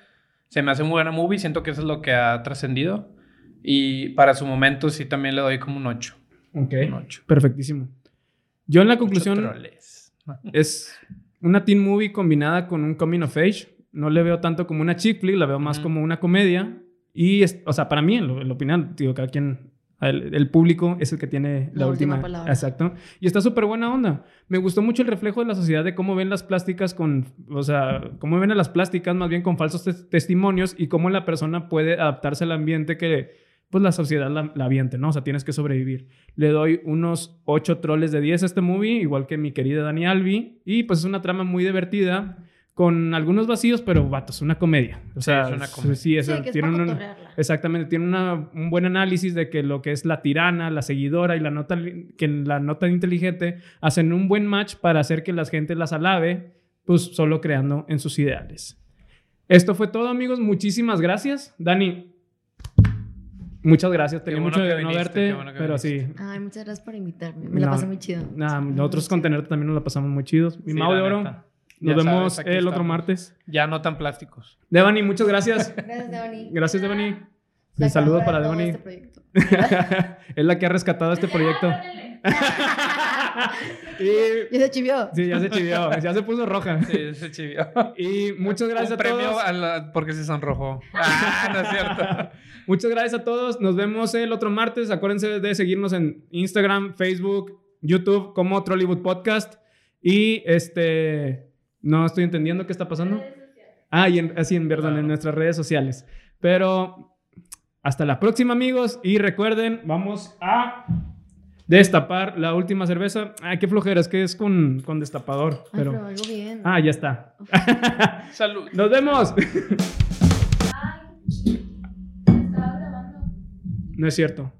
Speaker 2: Se me hace muy buena movie, siento que eso es lo que ha trascendido y para su momento sí también le doy como un 8.
Speaker 1: Ok.
Speaker 2: Un 8.
Speaker 1: Perfectísimo. Yo en la conclusión es una teen movie combinada con un coming of age. No le veo tanto como una chick flick, la veo más como una comedia. Y, es, o sea, para mí, en, lo- en la opinión, digo, cada quien, el, el público es el que tiene la,
Speaker 3: La última
Speaker 1: última,
Speaker 3: palabra.
Speaker 1: Exacto. Y está súper buena onda. Me gustó mucho el reflejo de la sociedad de cómo ven las plásticas con, o sea, cómo ven a las plásticas más bien con falsos tes- testimonios y cómo la persona puede adaptarse al ambiente que, pues, la sociedad la, la aviente, ¿no? O sea, tienes que sobrevivir. Le doy unos 8 troles de 10 a este movie, igual que mi querida Dani Alvi. Y pues es una trama muy divertida, con algunos vacíos, pero vato, es una comedia. O sea,
Speaker 2: es una comedia.
Speaker 1: sí, es-
Speaker 3: Sí, que es
Speaker 1: tiene
Speaker 3: para
Speaker 1: un,
Speaker 3: cotorrearla.
Speaker 1: Exactamente, tiene un buen análisis de que lo que es la tirana, la seguidora y la nota, que la nota inteligente hacen un buen match para hacer que la gente las alabe, pues solo creando en sus ideales. Esto fue todo, amigos. Muchísimas gracias. Dani, muchas gracias. Tenía
Speaker 2: bueno
Speaker 1: mucho de no verte,
Speaker 2: bueno
Speaker 1: pero sí.
Speaker 2: viniste.
Speaker 3: Ay, muchas gracias por invitarme. Me la
Speaker 1: No.
Speaker 3: pasé muy chido.
Speaker 1: Nada, nosotros con tenerte también nos la pasamos muy chidos. Mi
Speaker 2: Sí,
Speaker 1: Mau de
Speaker 2: la
Speaker 1: Oro,
Speaker 2: neta.
Speaker 1: Nos
Speaker 2: Ya
Speaker 1: vemos
Speaker 2: sabes,
Speaker 1: el otro martes.
Speaker 2: Ya no tan plásticos.
Speaker 1: Devani, muchas gracias.
Speaker 3: Gracias, Devani.
Speaker 1: Gracias, Devani. Un saludo para Devani.
Speaker 3: este
Speaker 1: es la que ha rescatado este proyecto. y,
Speaker 3: Ya se chivió.
Speaker 1: sí, ya se chivió, ya se puso roja.
Speaker 2: Sí, ese chivió.
Speaker 1: Y muchas gracias
Speaker 2: Un
Speaker 1: a
Speaker 2: premio
Speaker 1: todos.
Speaker 2: a la- porque se sonrojó. Ah, no es cierto.
Speaker 1: Muchas gracias a todos. Nos vemos el otro martes. Acuérdense de seguirnos en Instagram, Facebook, YouTube como Trollywood Podcast. Y este. No estoy entendiendo qué está pasando. Ah, y en, así en verdad, en nuestras redes sociales. Pero hasta la próxima, amigos. Y recuerden, vamos a destapar la última cerveza. Ay, qué flojera, es que es con, con destapador.
Speaker 3: Ay,
Speaker 1: pero
Speaker 3: algo bien.
Speaker 1: Ah, ya está.
Speaker 2: Salud.
Speaker 1: Nos vemos.
Speaker 4: Ay, estaba grabando.
Speaker 1: No es cierto.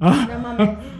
Speaker 1: Ah.
Speaker 3: No mames.